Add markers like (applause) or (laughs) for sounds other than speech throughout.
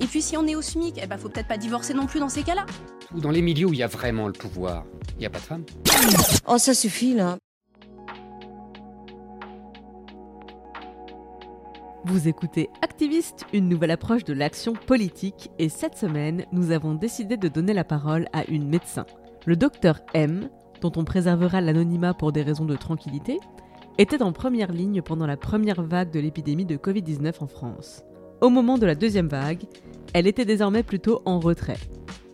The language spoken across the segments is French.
Et puis si on est au SMIC, eh ben faut peut-être pas divorcer non plus dans ces cas-là. Dans les milieux où il y a vraiment le pouvoir, il n'y a pas de femmes. Oh, ça suffit là. Vous écoutez Activiste, une nouvelle approche de l'action politique, et cette semaine, nous avons décidé de donner la parole à une médecin. Le docteur M, dont on préservera l'anonymat pour des raisons de tranquillité, était en première ligne pendant la première vague de l'épidémie de Covid-19 en France. Au moment de la deuxième vague, elle était désormais plutôt en retrait.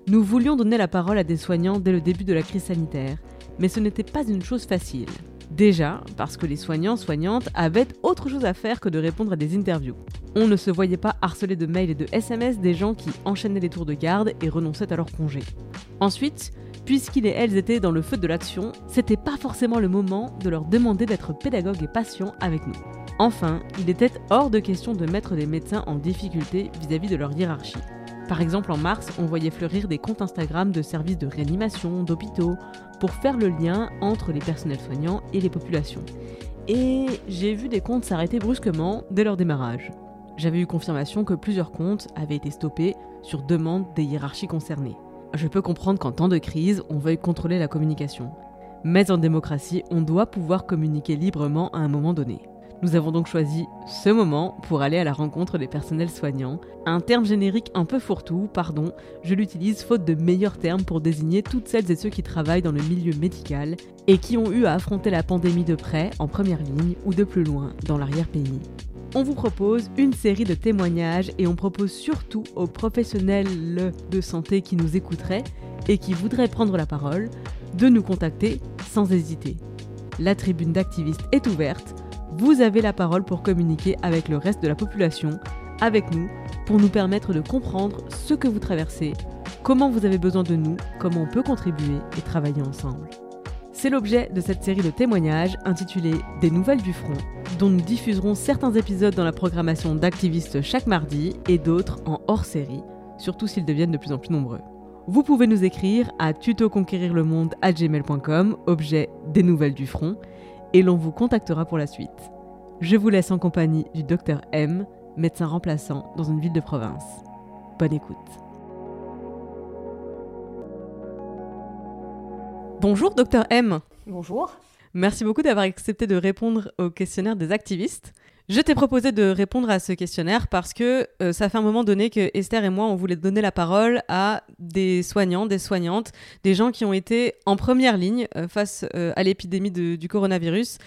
Nous voulions donner la parole à des soignants dès le début de la crise sanitaire, mais ce n'était pas une chose facile. Déjà, parce que les soignants, soignantes avaient autre chose à faire que de répondre à des interviews. On ne se voyait pas harceler de mails et de SMS des gens qui enchaînaient les tours de garde et renonçaient à leur congé. Ensuite, puisqu'ils et elles étaient dans le feu de l'action, c'était pas forcément le moment de leur demander d'être pédagogues et patients avec nous. Enfin, il était hors de question de mettre des médecins en difficulté vis-à-vis de leur hiérarchie. Par exemple, en mars, on voyait fleurir des comptes Instagram de services de réanimation, d'hôpitaux, pour faire le lien entre les personnels soignants et les populations. Et j'ai vu des comptes s'arrêter brusquement dès leur démarrage. J'avais eu confirmation que plusieurs comptes avaient été stoppés sur demande des hiérarchies concernées. Je peux comprendre qu'en temps de crise, on veuille contrôler la communication. Mais en démocratie, on doit pouvoir communiquer librement à un moment donné. Nous avons donc choisi ce moment pour aller à la rencontre des personnels soignants. Un terme générique un peu fourre-tout, pardon, je l'utilise faute de meilleurs termes pour désigner toutes celles et ceux qui travaillent dans le milieu médical et qui ont eu à affronter la pandémie de près, en première ligne ou de plus loin, dans l'arrière-pays. On vous propose une série de témoignages et on propose surtout aux professionnels de santé qui nous écouteraient et qui voudraient prendre la parole de nous contacter sans hésiter. La tribune d'activistes est ouverte vous avez la parole pour communiquer avec le reste de la population, avec nous, pour nous permettre de comprendre ce que vous traversez, comment vous avez besoin de nous, comment on peut contribuer et travailler ensemble. C'est l'objet de cette série de témoignages intitulée Des nouvelles du front, dont nous diffuserons certains épisodes dans la programmation d'activistes chaque mardi et d'autres en hors série, surtout s'ils deviennent de plus en plus nombreux. Vous pouvez nous écrire à tutoconquérirlemonde@gmail.com, objet Des nouvelles du front, et l'on vous contactera pour la suite. Je vous laisse en compagnie du docteur M, médecin remplaçant dans une ville de province. Bonne écoute. Bonjour docteur M. Bonjour. Merci beaucoup d'avoir accepté de répondre au questionnaire des activistes. Je t'ai proposé de répondre à ce questionnaire parce que euh, ça fait un moment donné que Esther et moi, on voulait donner la parole à des soignants, des soignantes, des gens qui ont été en première ligne euh, face euh, à l'épidémie du coronavirus.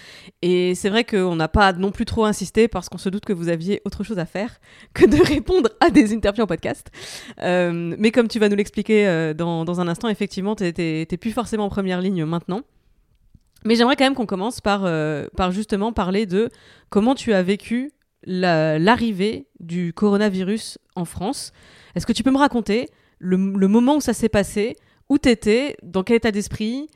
Et c'est vrai qu'on n'a pas non plus trop insisté parce qu'on se doute que vous aviez autre chose à faire que de répondre à des interviews en podcast. mais comme tu vas nous l'expliquer dans, dans, un instant, effectivement, tu n'es plus forcément en première ligne maintenant. Mais j'aimerais quand même qu'on commence par, euh, par justement parler de comment tu as vécu l'arrivée du coronavirus en France. Est-ce que tu peux me raconter le, moment où ça s'est passé, où tu étais, dans quel état d'esprit?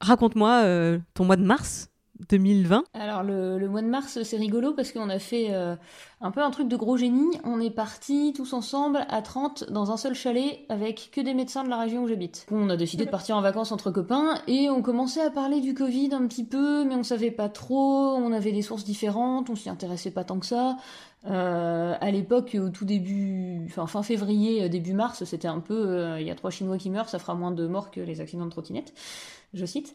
Raconte-moi euh, ton mois de mars 2020 Alors le, mois de mars, c'est rigolo parce qu'on a fait euh, un peu un truc de gros génie. On est partis tous ensemble à 30 dans un seul chalet avec que des médecins de la région où j'habite. On a décidé de partir en vacances entre copains et on commençait à parler du Covid un petit peu, mais on savait pas trop, on avait des sources différentes, on s'y intéressait pas tant que ça. Euh, à l'époque, au tout début, fin février, début mars, c'était un peu, euh, il y a trois Chinois qui meurent, ça fera moins de morts que les accidents de trottinette, je cite.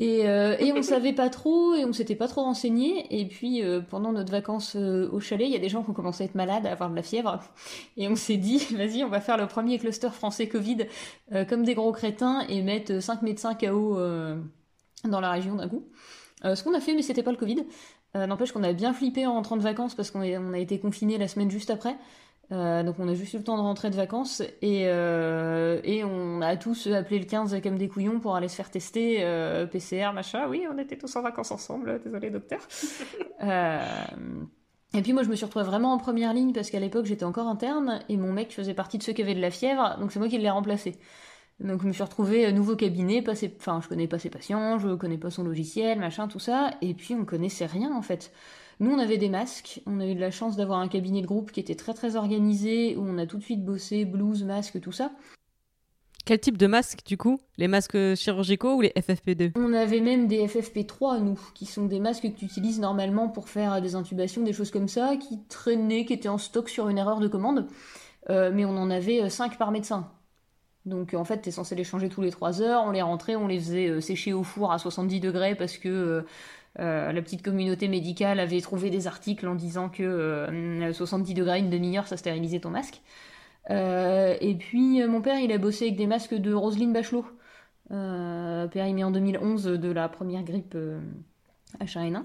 Et, euh, et on savait pas trop, et on s'était pas trop renseigné. Et puis euh, pendant notre vacances euh, au chalet, il y a des gens qui ont commencé à être malades, à avoir de la fièvre. (laughs) Et on s'est dit, (laughs) vas-y, on va faire le premier cluster français Covid euh, comme des gros crétins et mettre 5 médecins KO dans la région d'un coup. Ce qu'on a fait, mais c'était pas le Covid. N'empêche qu'on a bien flippé en rentrant de vacances parce qu'on a, été confinés la semaine juste après. Euh, donc on a juste eu le temps de rentrer de vacances et, euh, et on a tous appelé le 15 comme des couillons pour aller se faire tester euh, PCR machin. Oui, on était tous en vacances ensemble. Désolé docteur. (laughs) Et puis moi je me suis retrouvée vraiment en première ligne parce qu'à l'époque j'étais encore interne et mon mec faisait partie de ceux qui avaient de la fièvre, donc c'est moi qui l'ai remplacé. Donc je me suis retrouvée nouveau cabinet, pas ses- enfin je connais pas ses patients, je connais pas son logiciel, machin, tout ça, et puis on connaissait rien en fait. Nous on avait des masques, on a eu de la chance d'avoir un cabinet de groupe qui était très très organisé, où on a tout de suite bossé blouse, masque, tout ça. Quel type de masque, du coup? Les masques chirurgicaux ou les FFP2 On avait même des FFP3 nous, qui sont des masques que tu utilises normalement pour faire des intubations, des choses comme ça, qui traînaient, qui étaient en stock sur une erreur de commande, Euh, mais on en avait 5 par médecin. Donc en fait, t'es censé les changer tous les 3 heures, on les rentrait, on les faisait euh, sécher au four à 70 degrés parce que euh, euh, la petite communauté médicale avait trouvé des articles en disant que euh, 70 degrés, une demi-heure, ça stérilisait ton masque. Euh, et puis euh, mon père, il a bossé avec des masques de Roselyne Bachelot, euh, périmé en 2011 de la première grippe euh, H1N1.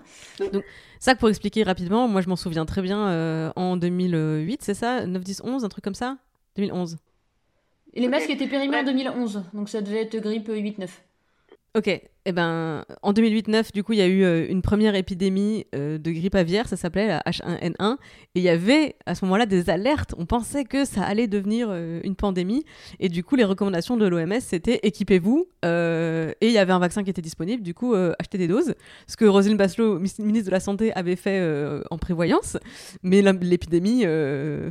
Donc, ça, pour expliquer rapidement, moi je m'en souviens très bien euh, en 2008, c'est ça? 9, 10, 11, un truc comme ça? 2011. Et les masques étaient périmés en 2011, donc ça devait être grippe 8-9. Ok, eh ben, en 2008-9, du coup, il y a eu euh, une première épidémie euh, de grippe aviaire, ça s'appelait la H1N1, et il y avait à ce moment-là des alertes, on pensait que ça allait devenir euh, une pandémie, et du coup, les recommandations de l'OMS, c'était équipez-vous, et il y avait un vaccin qui était disponible, du coup, achetez des doses, ce que Roselyne Bachelot, ministre de la Santé, avait fait en prévoyance, mais l'épidémie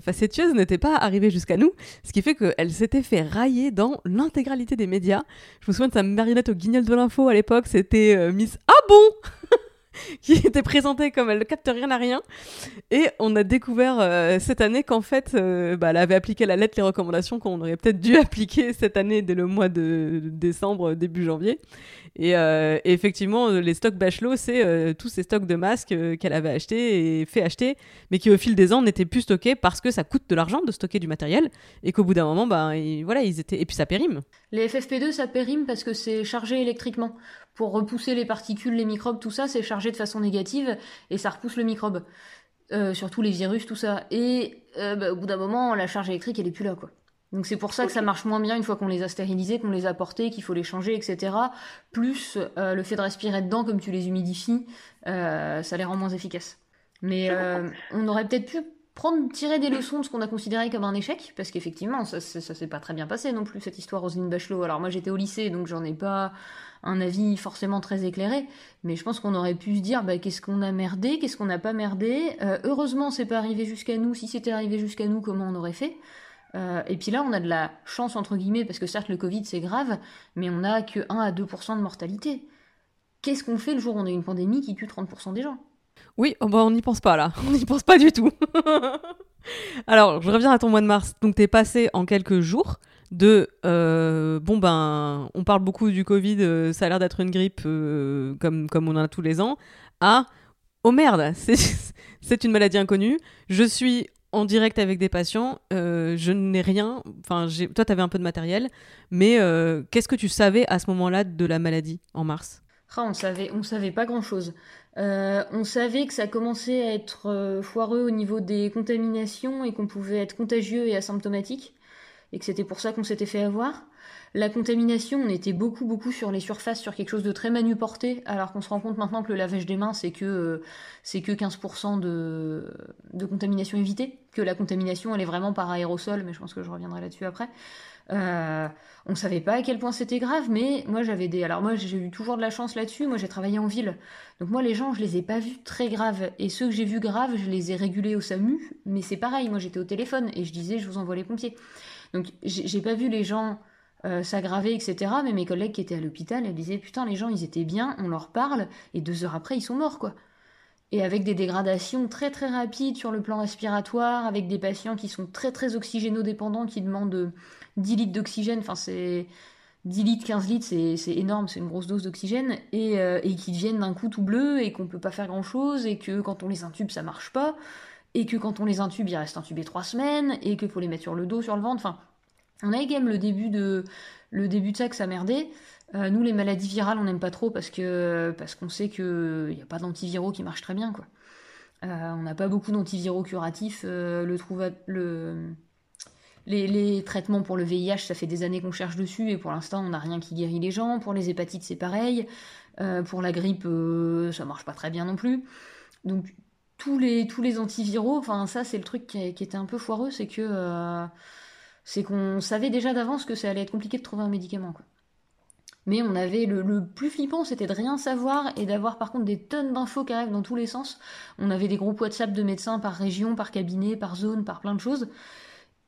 facétieuse n'était pas arrivée jusqu'à nous, ce qui fait qu'elle s'était fait railler dans l'intégralité des médias, je me souviens de sa marionnette au guignol de l'info l'époque, c'était euh, Miss Ah bon (laughs) qui était présentée comme elle ne capte rien à rien. Et on a découvert euh, cette année qu'en fait, euh, bah, elle avait appliqué à la lettre les recommandations qu'on aurait peut-être dû (laughs) appliquer cette année dès le mois de décembre, début janvier. Et, euh, et effectivement, les stocks Bachelot, c'est euh, tous ces stocks de masques euh, qu'elle avait achetés et fait acheter, mais qui au fil des ans n'étaient plus stockés parce que ça coûte de l'argent de stocker du matériel et qu'au bout d'un moment, bah, ils- voilà, ils étaient. Et puis ça périme. Les FFP2, ça périme parce que c'est chargé électriquement. Pour repousser les particules, les microbes, tout ça, c'est chargé de façon négative et ça repousse le microbe. Euh, surtout les virus, tout ça. Et euh, bah, au bout d'un moment, la charge électrique, elle est plus là, quoi. Donc c'est pour ça que ça marche moins bien une fois qu'on les a stérilisés, qu'on les a portés, qu'il faut les changer, etc. Plus euh, le fait de respirer dedans, comme tu les humidifies, euh, ça les rend moins efficaces. Mais euh, on aurait peut-être pu prendre, tirer des leçons de ce qu'on a considéré comme un échec, parce qu'effectivement, ça, ça, ça s'est pas très bien passé non plus, cette histoire Roselyne Bachelot. Alors moi j'étais au lycée, donc j'en ai pas un avis forcément très éclairé, mais je pense qu'on aurait pu se dire, bah, qu'est-ce qu'on a merdé, qu'est-ce qu'on n'a pas merdé? Euh, heureusement, c'est pas arrivé jusqu'à nous. Si c'était arrivé jusqu'à nous, comment on aurait fait? Euh, Et puis là, on a de la chance, entre guillemets, parce que certes, le Covid, c'est grave, mais on a que 1 à 2% de mortalité. Qu'est-ce qu'on fait le jour où on a une pandémie qui tue 30% des gens? Oui, oh bah, on n'y pense pas là. (laughs) On n'y pense pas du tout. (laughs) Alors, je reviens à ton mois de mars. Donc, t'es passé en quelques jours de euh, bon ben, on parle beaucoup du Covid, euh, ça a l'air d'être une grippe comme, comme on en a tous les ans, à oh merde, (laughs) c'est une maladie inconnue. Je suis en direct avec des patients, euh, je n'ai rien. Enfin, toi, t'avais un peu de matériel, mais euh, qu'est-ce que tu savais à ce moment-là de la maladie en mars? Ah, on savait, on savait pas grand-chose. Euh, on savait que ça commençait à être foireux au niveau des contaminations et qu'on pouvait être contagieux et asymptomatique, et que c'était pour ça qu'on s'était fait avoir. La contamination, on était beaucoup, beaucoup sur les surfaces, sur quelque chose de très manuporté, alors qu'on se rend compte maintenant que le lavage des mains, c'est que, euh, c'est que 15% de, contamination évitée, que la contamination, elle est vraiment par aérosol, mais je pense que je reviendrai là-dessus après. Euh, on savait pas à quel point c'était grave, mais moi j'avais des. Alors moi j'ai eu toujours de la chance là-dessus. Moi j'ai travaillé en ville, donc moi les gens je les ai pas vus très graves, et ceux que j'ai vus graves je les ai régulés au SAMU. Mais c'est pareil, moi j'étais au téléphone et je disais je vous envoie les pompiers. Donc j'ai pas vu les gens euh, s'aggraver etc. Mais mes collègues qui étaient à l'hôpital elles disaient putain les gens ils étaient bien, on leur parle et deux heures après ils sont morts quoi. Et avec des dégradations très très rapides sur le plan respiratoire, avec des patients qui sont très très oxygénodépendants, qui demandent 10 litres d'oxygène, enfin c'est 10 litres, 15 litres, c'est énorme, c'est une grosse dose d'oxygène, et, euh, et qui deviennent d'un coup tout bleu, et qu'on peut pas faire grand chose, et que quand on les intube, ça marche pas, et que quand on les intube, ils restent intubés 3 semaines, et qu'il faut les mettre sur le dos, sur le ventre, enfin, on a même le début de, le début de ça que ça merdait. Euh, nous, les maladies virales, on n'aime pas trop parce que parce qu'on sait qu'il n'y a pas d'antiviraux qui marchent très bien, quoi. Euh, on n'a pas beaucoup d'antiviraux curatifs. Euh, le, le les, traitements pour le VIH, ça fait des années qu'on cherche dessus et pour l'instant, on n'a rien qui guérit les gens. Pour les hépatites, c'est pareil. Euh, pour la grippe, ça marche pas très bien non plus. Donc tous les tous les antiviraux, enfin ça, c'est le truc qui, était un peu foireux, c'est que c'est qu'on savait déjà d'avance que ça allait être compliqué de trouver un médicament. Quoi. Mais on avait le, plus flippant, c'était de rien savoir et d'avoir par contre des tonnes d'infos qui arrivent dans tous les sens. On avait des groupes WhatsApp de médecins par région, par cabinet, par zone, par plein de choses.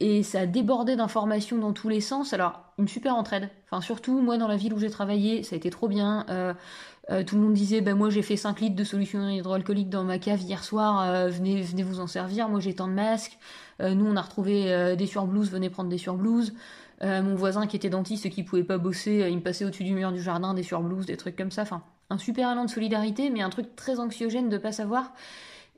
Et ça débordait d'informations dans tous les sens. Alors, une super entraide. Enfin, surtout, moi, dans la ville où j'ai travaillé, ça a été trop bien. Euh, euh, tout le monde disait, bah, moi, j'ai fait 5 litres de solution hydroalcoolique dans ma cave hier soir, euh, venez, venez vous en servir. Moi, j'ai tant de masques. Nous, on a retrouvé des surblouses, venez prendre des surblouses. Euh, mon voisin qui était dentiste et qui pouvait pas bosser, euh, il me passait au-dessus du mur du jardin des surblouses, des trucs comme ça. Enfin, un super élan de solidarité, mais un truc très anxiogène de pas savoir.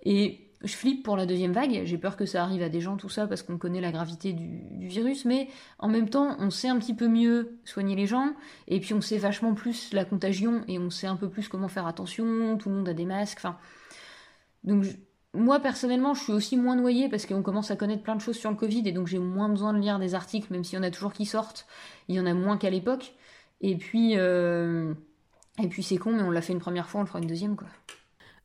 Et je flippe pour la deuxième vague. J'ai peur que ça arrive à des gens, tout ça, parce qu'on connaît la gravité du, virus. Mais en même temps, on sait un petit peu mieux soigner les gens. Et puis on sait vachement plus la contagion et on sait un peu plus comment faire attention. Tout le monde a des masques. Enfin, donc moi personnellement, je suis aussi moins noyée parce qu'on commence à connaître plein de choses sur le Covid et donc j'ai moins besoin de lire des articles, même s'il y en a toujours qui sortent. Il y en a moins qu'à l'époque. Et puis, euh, c'est con, mais on l'a fait une première fois, on le fera une deuxième quoi.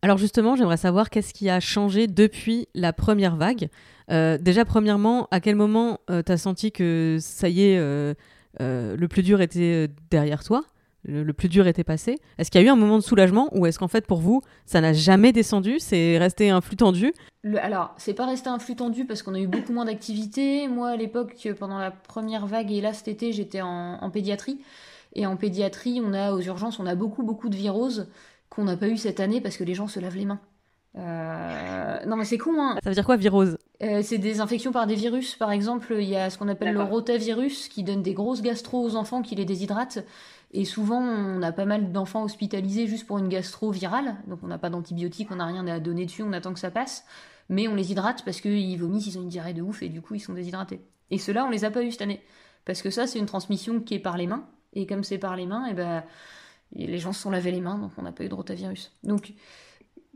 Alors justement, j'aimerais savoir qu'est-ce qui a changé depuis la première vague. Euh, déjà, premièrement, à quel moment euh, tu as senti que ça y est, le plus dur était derrière toi? Le, plus dur était passé. Est-ce qu'il y a eu un moment de soulagement ou est-ce qu'en fait pour vous ça n'a jamais descendu, c'est resté un flux tendu? Le, Alors c'est pas resté un flux tendu parce qu'on a eu beaucoup moins d'activités. Moi à l'époque pendant la première vague et là cet été j'étais en, pédiatrie et en pédiatrie on a aux urgences on a beaucoup beaucoup de viroses qu'on n'a pas eu cette année parce que les gens se lavent les mains. Euh, non mais c'est con hein. Ça veut dire quoi virose? Euh, C'est des infections par des virus. Par exemple, il y a ce qu'on appelle le rotavirus qui donne des grosses gastro aux enfants qui les déshydratent. Et souvent, on a pas mal d'enfants hospitalisés juste pour une gastro virale. Donc on n'a pas d'antibiotiques, on n'a rien à donner dessus, on attend que ça passe. Mais on les hydrate parce qu'ils vomissent, ils ont une diarrhée de ouf et du coup ils sont déshydratés. Et ceux-là, on les a pas eu cette année. Parce que ça, c'est une transmission qui est par les mains. Et comme c'est par les mains, et eh ben, les gens se sont lavés les mains, donc on n'a pas eu de rotavirus. Donc,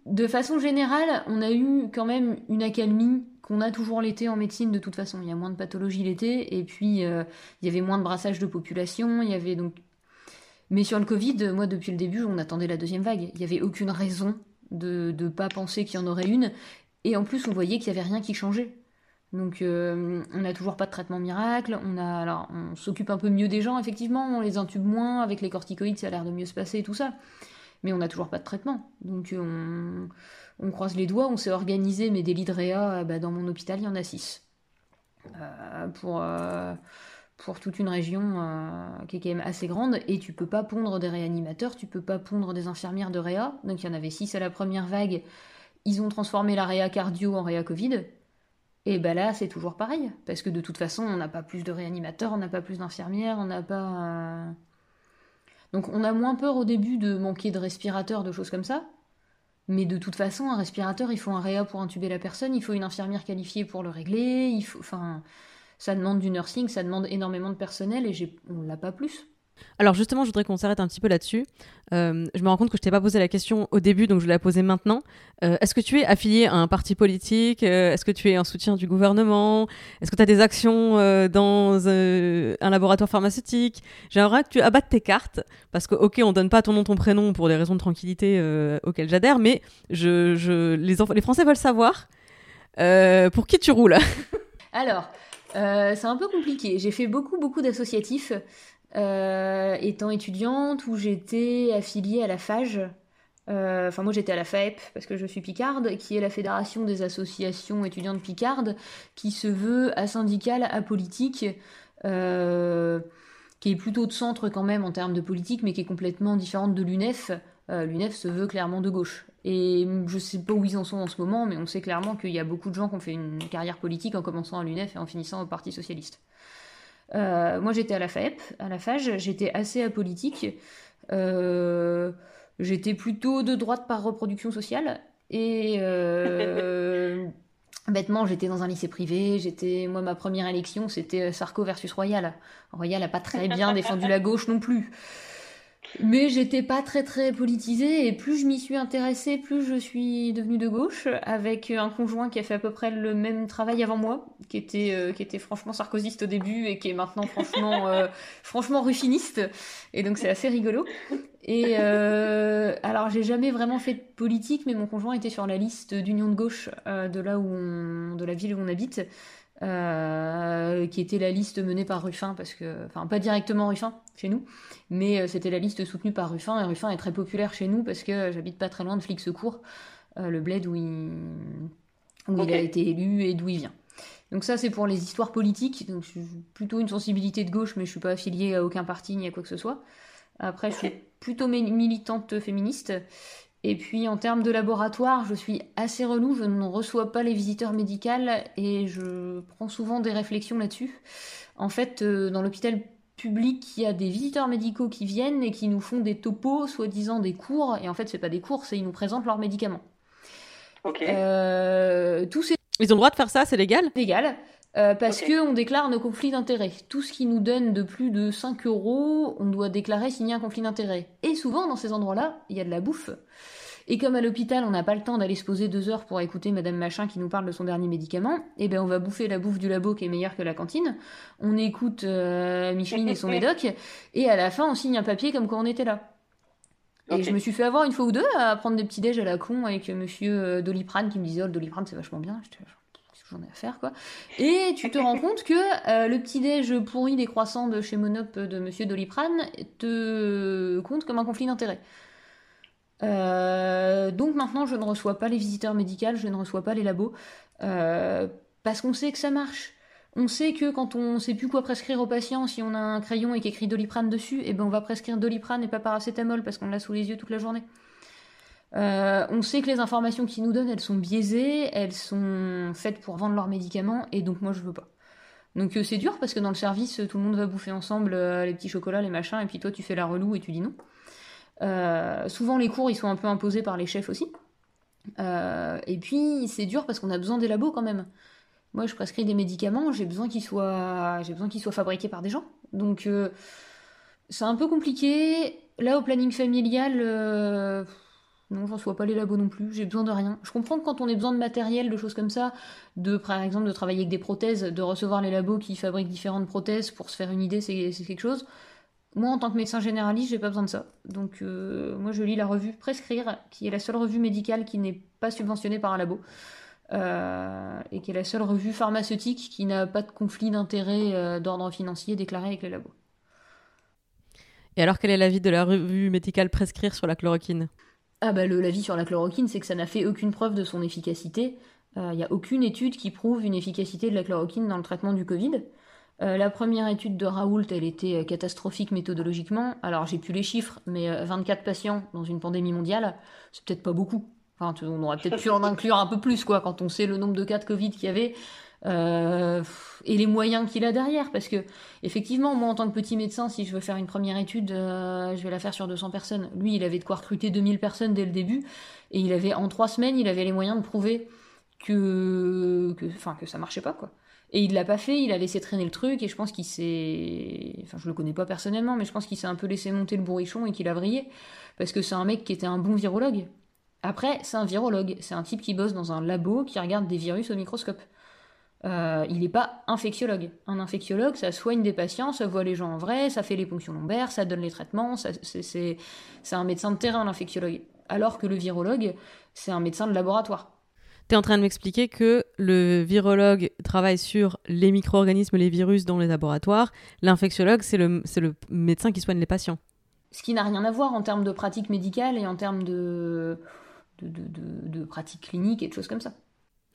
de façon générale, on a eu quand même une accalmie qu'on a toujours l'été en médecine de toute façon. Il y a moins de pathologies l'été, et puis euh, il y avait moins de brassage de population, il y avait donc mais sur le Covid, moi, depuis le début, on attendait la deuxième vague. Il n'y avait aucune raison de ne pas penser qu'il y en aurait une. Et en plus, on voyait qu'il n'y avait rien qui changeait. Donc, euh, on n'a toujours pas de traitement miracle. On alors, on s'occupe un peu mieux des gens, effectivement. On les intube moins. Avec les corticoïdes, ça a l'air de mieux se passer et tout ça. Mais on n'a toujours pas de traitement. Donc, on, croise les doigts. On s'est organisé, mais des lits de réa, bah, dans mon hôpital, il y en a six. Euh, pour. Euh, pour toute une région euh, qui est quand même assez grande, et tu peux pas pondre des réanimateurs, tu peux pas pondre des infirmières de réa. Donc il y en avait six à la première vague. Ils ont transformé la réa cardio en réa Covid. Et ben là, c'est toujours pareil, parce que de toute façon, on n'a pas plus de réanimateurs, on n'a pas plus d'infirmières, on n'a pas. Euh, donc on a moins peur au début de manquer de respirateurs, de choses comme ça. Mais de toute façon, un respirateur, il faut un réa pour intuber la personne, il faut une infirmière qualifiée pour le régler, il faut. Ça demande du nursing, ça demande énormément de personnel et on l'a pas plus. Alors justement, je voudrais qu'on s'arrête un petit peu là-dessus. Euh, je me rends compte que je t'ai pas posé la question au début, donc je vais la poser maintenant. Euh, est-ce que tu es affilié à un parti politique? Euh, Est-ce que tu es en soutien du gouvernement? Est-ce que tu as des actions dans un laboratoire pharmaceutique? J'aimerais que tu abattes tes cartes, parce que ok, on donne pas ton nom, ton prénom pour des raisons de tranquillité auxquelles j'adhère, mais je, les, les Français veulent savoir pour qui tu roules. Alors, euh, c'est un peu compliqué. J'ai fait beaucoup, beaucoup d'associatifs euh, étant étudiante où j'étais affiliée à la FAGE. Euh, enfin, moi j'étais à la FAEP parce que je suis picarde, qui est la Fédération des associations étudiantes picardes, qui se veut asyndicale, apolitique, qui est plutôt de centre quand même en termes de politique, mais qui est complètement différente de l'UNEF. L'UNEF se veut clairement de gauche. Et je sais pas où ils en sont en ce moment, mais on sait clairement qu'il y a beaucoup de gens qui ont fait une carrière politique en commençant à l'UNEF et en finissant au Parti Socialiste. moi, j'étais à la FAEP, à la FAGE, j'étais assez apolitique. Euh, j'étais plutôt de droite par reproduction sociale. Et euh, (laughs) bêtement, j'étais dans un lycée privé. J'étais, moi, ma première élection, c'était Sarko versus Royal. Royal n'a pas très bien défendu la gauche non plus. Mais j'étais pas très très politisée et plus je m'y suis intéressée, plus je suis devenue de gauche avec un conjoint qui a fait à peu près le même travail avant moi, qui était euh, qui était franchement sarkozyste au début et qui est maintenant franchement euh, (laughs) franchement ruffiniste et donc c'est assez rigolo. Et euh, alors j'ai jamais vraiment fait de politique, mais mon conjoint était sur la liste d'union de gauche de là où on, de la ville où on habite. Euh, qui était la liste menée par Ruffin, parce que, enfin pas directement Ruffin chez nous, mais euh, c'était la liste soutenue par Ruffin, et Ruffin est très populaire chez nous parce que j'habite pas très loin de Flix-Secours, euh, le bled où, il, où il a été élu et d'où il vient. Donc ça c'est pour les histoires politiques, donc je suis plutôt une sensibilité de gauche, mais je suis pas affiliée à aucun parti ni à quoi que ce soit. Après je suis plutôt militante féministe, et puis en termes de laboratoire, je suis assez relou, je ne reçois pas les visiteurs médicaux et je prends souvent des réflexions là-dessus. En fait, euh, dans l'hôpital public, il y a des visiteurs médicaux qui viennent et qui nous font des topos, soi-disant des cours, et en fait, c'est pas des cours, c'est ils nous présentent leurs médicaments. Ok. Euh, tous ces... Ils ont le droit de faire ça, c'est légal? Légal. Euh, parce que on déclare nos conflits d'intérêts. Tout ce qui nous donne de plus de 5 euros, on doit déclarer s'il y a un conflit d'intérêts. Et souvent, dans ces endroits-là, il y a de la bouffe. Et comme à l'hôpital, on n'a pas le temps d'aller se poser deux heures pour écouter Madame Machin qui nous parle de son dernier médicament, eh ben on va bouffer la bouffe du labo qui est meilleure que la cantine. On écoute euh, Micheline et son (laughs) médoc, et à la fin, on signe un papier comme quand on était là. Et je me suis fait avoir une fois ou deux à prendre des petits déj à la con avec monsieur euh, Doliprane qui me disait Oh, le Doliprane c'est vachement bien j'en ai à faire quoi. Et tu te rends compte que euh, le petit déj pourri des croissants de chez Monop de Monsieur Doliprane te compte comme un conflit d'intérêts. Euh, donc maintenant je ne reçois pas les visiteurs médicaux, je ne reçois pas les labos euh, parce qu'on sait que ça marche. On sait que quand on sait plus quoi prescrire aux patients, si on a un crayon et qu'écrit Doliprane dessus, eh ben on va prescrire Doliprane et pas paracétamol parce qu'on l'a sous les yeux toute la journée. Euh, on sait que les informations qu'ils nous donnent, elles sont biaisées, elles sont faites pour vendre leurs médicaments, et donc moi je veux pas. Donc euh, c'est dur parce que dans le service, tout le monde va bouffer ensemble euh, les petits chocolats, les machins, et puis toi tu fais la relou et tu dis non. souvent les cours ils sont un peu imposés par les chefs aussi. et puis c'est dur parce qu'on a besoin des labos quand même. Moi je prescris des médicaments, j'ai besoin qu'ils soient, j'ai besoin qu'ils soient fabriqués par des gens. Donc c'est un peu compliqué. Là au planning familial non, j'en reçois pas les labos non plus, j'ai besoin de rien. Je comprends que quand on ait besoin de matériel, de choses comme ça, de par exemple de travailler avec des prothèses, de recevoir les labos qui fabriquent différentes prothèses pour se faire une idée, c'est quelque chose. Moi, en tant que médecin généraliste, j'ai pas besoin de ça. Donc, euh, moi, je lis la revue Prescrire, qui est la seule revue médicale qui n'est pas subventionnée par un labo. Euh, et qui est la seule revue pharmaceutique qui n'a pas de conflit d'intérêt euh, d'ordre financier déclaré avec les labos. Et alors, quel est l'avis de la revue médicale Prescrire sur la chloroquine? Ah bah l'avis sur la chloroquine, c'est que ça n'a fait aucune preuve de son efficacité. Il euh, n'y a aucune étude qui prouve une efficacité de la chloroquine dans le traitement du Covid. Euh, la première étude de Raoult, elle était euh, catastrophique méthodologiquement. Alors j'ai plus les chiffres, mais 24 patients dans une pandémie mondiale, c'est peut-être pas beaucoup. Enfin, on aurait peut-être pu en inclure un peu plus, quoi, quand on sait le nombre de cas de Covid qu'il y avait. Euh, et les moyens qu'il a derrière. Parce que, effectivement, moi, en tant que petit médecin, si je veux faire une première étude, euh, je vais la faire sur 200 personnes. Lui, il avait de quoi recruter 2000 personnes dès le début. Et il avait, en trois semaines, il avait les moyens de prouver que, que, enfin, que ça marchait pas, quoi. Et il l'a pas fait, il a laissé traîner le truc, et je pense qu'il s'est. Enfin, je le connais pas personnellement, mais je pense qu'il s'est un peu laissé monter le bourrichon et qu'il a vrillé. Parce que c'est un mec qui était un bon virologue. Après, c'est un virologue. C'est un type qui bosse dans un labo qui regarde des virus au microscope. Euh, il n'est pas infectiologue. Un infectiologue, ça soigne des patients, ça voit les gens en vrai, ça fait les ponctions lombaires, ça donne les traitements, c'est un médecin de terrain, l'infectiologue. Alors que le virologue, c'est un médecin de laboratoire. Tu es en train de m'expliquer que le virologue travaille sur les micro-organismes, les virus dans les laboratoires. L'infectiologue, c'est le, le médecin qui soigne les patients. Ce qui n'a rien à voir en termes de pratique médicale et en termes de, de, de, de, de pratique clinique et de choses comme ça.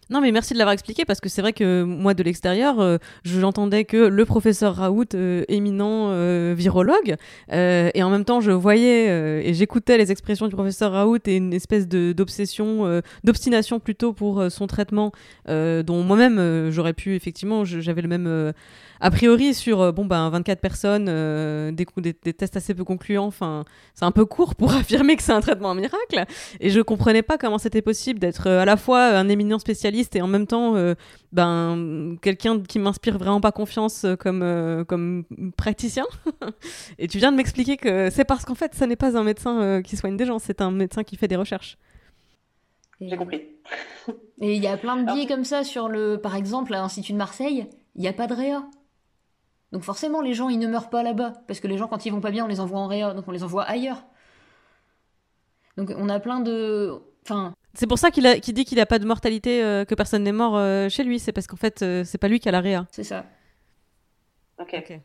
Non, mais merci de l'avoir expliqué parce que c'est vrai que moi, de l'extérieur, euh, j'entendais que le professeur Raoult, euh, éminent euh, virologue, et en même temps, je voyais et j'écoutais les expressions du professeur Raoult et une espèce d'obsession, d'obstination plutôt pour son traitement, dont moi-même j'aurais pu, effectivement, je- j'avais le même a priori sur euh, bon, ben, 24 personnes, euh, des, cou- des, des tests assez peu concluants, enfin, c'est un peu court pour (laughs) affirmer que c'est un traitement miracle. Et je comprenais pas comment c'était possible d'être euh, à la fois un éminent spécialiste et en même temps euh, ben, quelqu'un qui m'inspire vraiment pas confiance comme, euh, comme praticien. (laughs) et tu viens de m'expliquer que c'est parce qu'en fait, ça n'est pas un médecin euh, qui soigne des gens, c'est un médecin qui fait des recherches. J'ai compris. (laughs) Et il y a plein de biais comme ça sur le, par exemple, à l'Institut de Marseille, il n'y a pas de réa. Donc forcément, les gens, ils ne meurent pas là-bas. Parce que les gens, quand ils vont pas bien, on les envoie en réa, donc on les envoie ailleurs. Donc on a plein de... Enfin... C'est pour ça qu'il dit qu'il n'a pas de mortalité, euh, que personne n'est mort euh, chez lui. C'est parce qu'en fait, euh, c'est pas lui qui a la réa. C'est ça. Ok.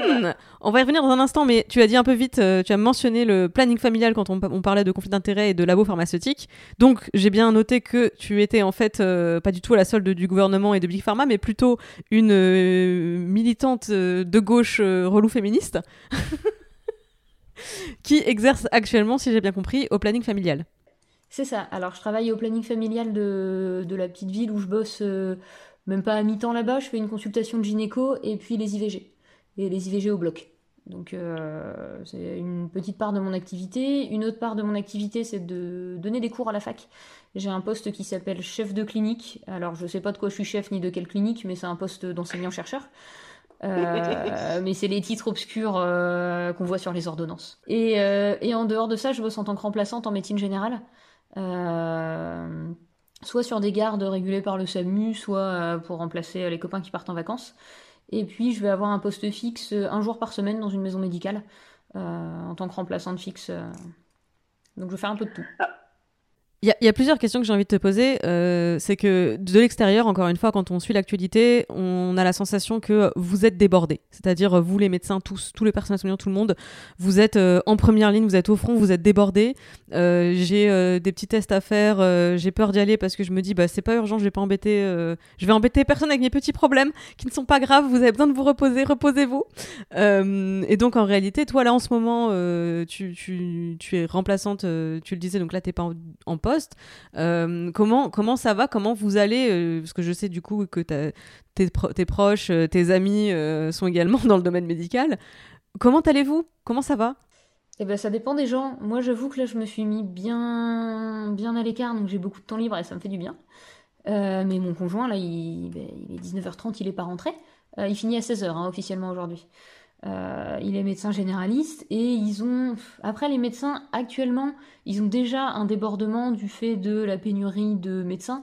Hmm, On va y revenir dans un instant, mais tu as dit un peu vite, euh, tu as mentionné le planning familial quand on, parlait de conflit d'intérêts et de labo pharmaceutique. Donc j'ai bien noté que tu étais en fait euh, pas du tout à la solde du gouvernement et de Big Pharma, mais plutôt une euh, militante de gauche relou féministe (laughs) qui exerce actuellement, si j'ai bien compris, au planning familial. C'est ça. Alors, je travaille au planning familial de, de la petite ville où je bosse, même pas à mi-temps là-bas. Je fais une consultation de gynéco et puis les IVG. Et les IVG au bloc. Donc, euh, c'est une petite part de mon activité. Une autre part de mon activité, c'est de donner des cours à la fac. J'ai un poste qui s'appelle chef de clinique. Alors, je sais pas de quoi je suis chef ni de quelle clinique, mais c'est un poste d'enseignant-chercheur. Euh, (laughs) mais c'est les titres obscurs euh, qu'on voit sur les ordonnances. Et, et en dehors de ça, je bosse en tant que remplaçante en médecine générale. Soit sur des gardes régulées par le SAMU, soit pour remplacer les copains qui partent en vacances. Et puis je vais avoir un poste fixe euh, un jour par semaine dans une maison médicale euh, en tant que remplaçante fixe. euh. Donc je fais un peu de tout. Il y, a- plusieurs questions que j'ai envie de te poser. Euh, c'est que de l'extérieur, encore une fois, quand on suit l'actualité, on a la sensation que vous êtes débordés. C'est-à-dire, vous, les médecins, tous, tous les personnels soignants, tout le monde, vous êtes euh, en première ligne, vous êtes au front, vous êtes débordés. Euh, j'ai des petits tests à faire, j'ai peur d'y aller parce que je me dis, bah, c'est pas urgent, je vais pas embêter, je vais embêter personne avec mes petits problèmes qui ne sont pas graves. Vous avez besoin de vous reposer, reposez-vous. Et donc, en réalité, toi, là, en ce moment, tu, es remplaçante, tu le disais, donc là, t'es pas en, en poste. Euh, comment, comment ça va? Comment vous allez euh, Parce que je sais du coup que tes, tes proches, euh, tes amis sont également (laughs) dans le domaine médical. Comment allez-vous? Comment ça va? Eh ben ça dépend des gens. Moi j'avoue que là je me suis mis bien, bien à l'écart, donc j'ai beaucoup de temps libre et ça me fait du bien. Mais mon conjoint là, il, ben, il est 19h30, il est pas rentré. Il finit à 16h hein, officiellement aujourd'hui. Euh, il est médecin généraliste et ils ont. Après, les médecins, actuellement, ils ont déjà un débordement du fait de la pénurie de médecins.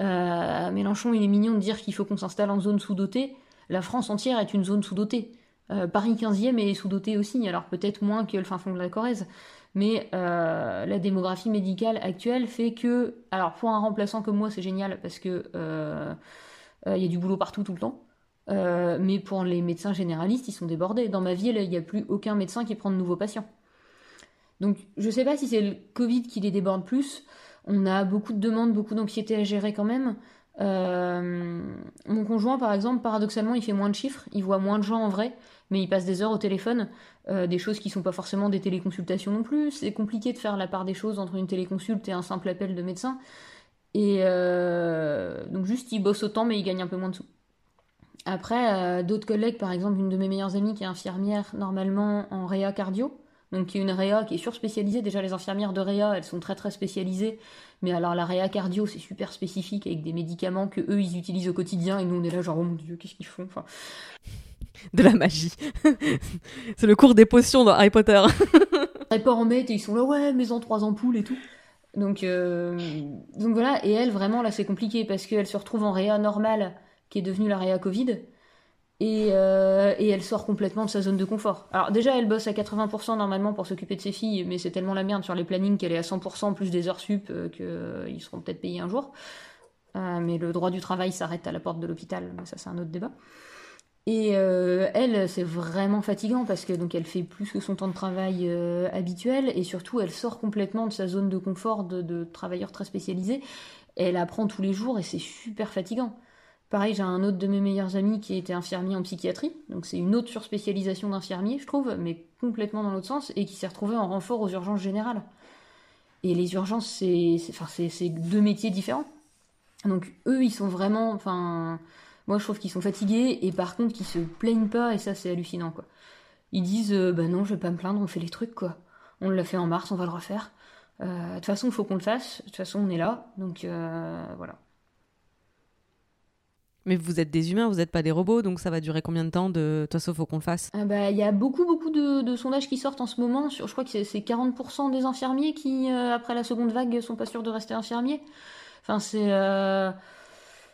Euh, Mélenchon, il est mignon de dire qu'il faut qu'on s'installe en zone sous-dotée. La France entière est une zone sous-dotée. Euh, Paris 15e est sous-doté aussi, alors peut-être moins que le fin fond de la Corrèze. Mais la démographie médicale actuelle fait que. Alors, pour un remplaçant comme moi, c'est génial parce que il y a du boulot partout tout le temps. Euh, mais pour les médecins généralistes, ils sont débordés. Dans ma ville, il n'y a plus aucun médecin qui prend de nouveaux patients. Donc, je sais pas si c'est le Covid qui les déborde plus. On a beaucoup de demandes, beaucoup d'anxiété à gérer quand même. Euh, mon conjoint, par exemple, paradoxalement, il fait moins de chiffres, il voit moins de gens en vrai, mais il passe des heures au téléphone, euh, des choses qui sont pas forcément des téléconsultations non plus. C'est compliqué de faire la part des choses entre une téléconsulte et un simple appel de médecin. Et donc juste, il bosse autant, mais il gagne un peu moins de sous. Après, euh, d'autres collègues, par exemple, une de mes meilleures amies qui est infirmière normalement en réa cardio, donc qui est une réa qui est surspécialisée. Déjà, les infirmières de réa, elles sont très très spécialisées, mais alors la réa cardio, c'est super spécifique avec des médicaments que eux ils utilisent au quotidien et nous on est là genre oh mon dieu, qu'est-ce qu'ils font? Enfin, De la magie. (laughs) c'est le cours des potions dans Harry Potter. Ils pas en mettre et ils sont là ouais, maison trois ampoules et tout. Donc, euh, donc voilà, et elle vraiment là c'est compliqué parce qu'elle se retrouve en réa normale qui est devenue la réa Covid. Et, euh, et elle sort complètement de sa zone de confort. Alors déjà, elle bosse à 80% normalement pour s'occuper de ses filles, mais c'est tellement la merde sur les plannings qu'elle est à 100% plus des heures sup euh, qu'ils seront peut-être payés un jour. Euh, mais le droit du travail s'arrête à la porte de l'hôpital, ça c'est un autre débat. Et euh, elle, c'est vraiment fatigant parce que donc elle fait plus que son temps de travail euh, habituel et surtout elle sort complètement de sa zone de confort de, de travailleur très spécialisé elle apprend tous les jours et c'est super fatigant. Pareil, j'ai un autre de mes meilleurs amis qui était infirmier en psychiatrie, donc c'est une autre surspécialisation d'infirmier, je trouve, mais complètement dans l'autre sens, et qui s'est retrouvé en renfort aux urgences générales. Et les urgences, c'est deux métiers différents. Donc eux, ils sont vraiment, enfin, moi je trouve qu'ils sont fatigués, et par contre qu'ils se plaignent pas, et ça c'est hallucinant, quoi. Ils disent, euh, bah non, je vais pas me plaindre, on fait les trucs, quoi. On l'a fait en mars, on va le refaire. Euh, de toute façon, il faut qu'on le fasse, de toute façon, on est là, donc euh, voilà. Mais vous êtes des humains, vous n'êtes pas des robots, donc ça va durer combien de temps de toute façon, faut qu'on le fasse? Ah bah, Il y a beaucoup, beaucoup de, sondages qui sortent en ce moment. Je crois que c'est 40% des infirmiers qui, euh, après la seconde vague, sont pas sûrs de rester infirmiers. Enfin, euh,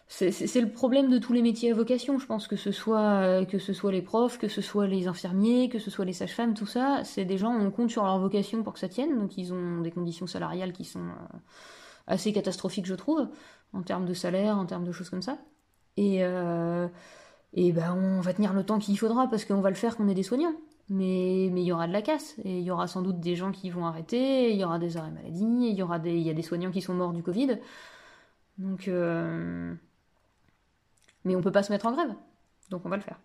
c'est. c'est le problème de tous les métiers à vocation, je pense, que ce, soit, euh, que ce soit les profs, que ce soit les infirmiers, que ce soit les sages-femmes, tout ça, c'est des gens, on compte sur leur vocation pour que ça tienne, donc ils ont des conditions salariales qui sont assez catastrophiques, je trouve, en termes de salaire, en termes de choses comme ça. Et, euh, ben on va tenir le temps qu'il faudra parce qu'on va le faire qu'on est des soignants. Mais il y aura de la casse et il y aura sans doute des gens qui vont arrêter, il y aura des arrêts maladie, il y aura des, il y a des soignants qui sont morts du Covid. Donc, euh, mais on peut pas se mettre en grève, donc on va le faire.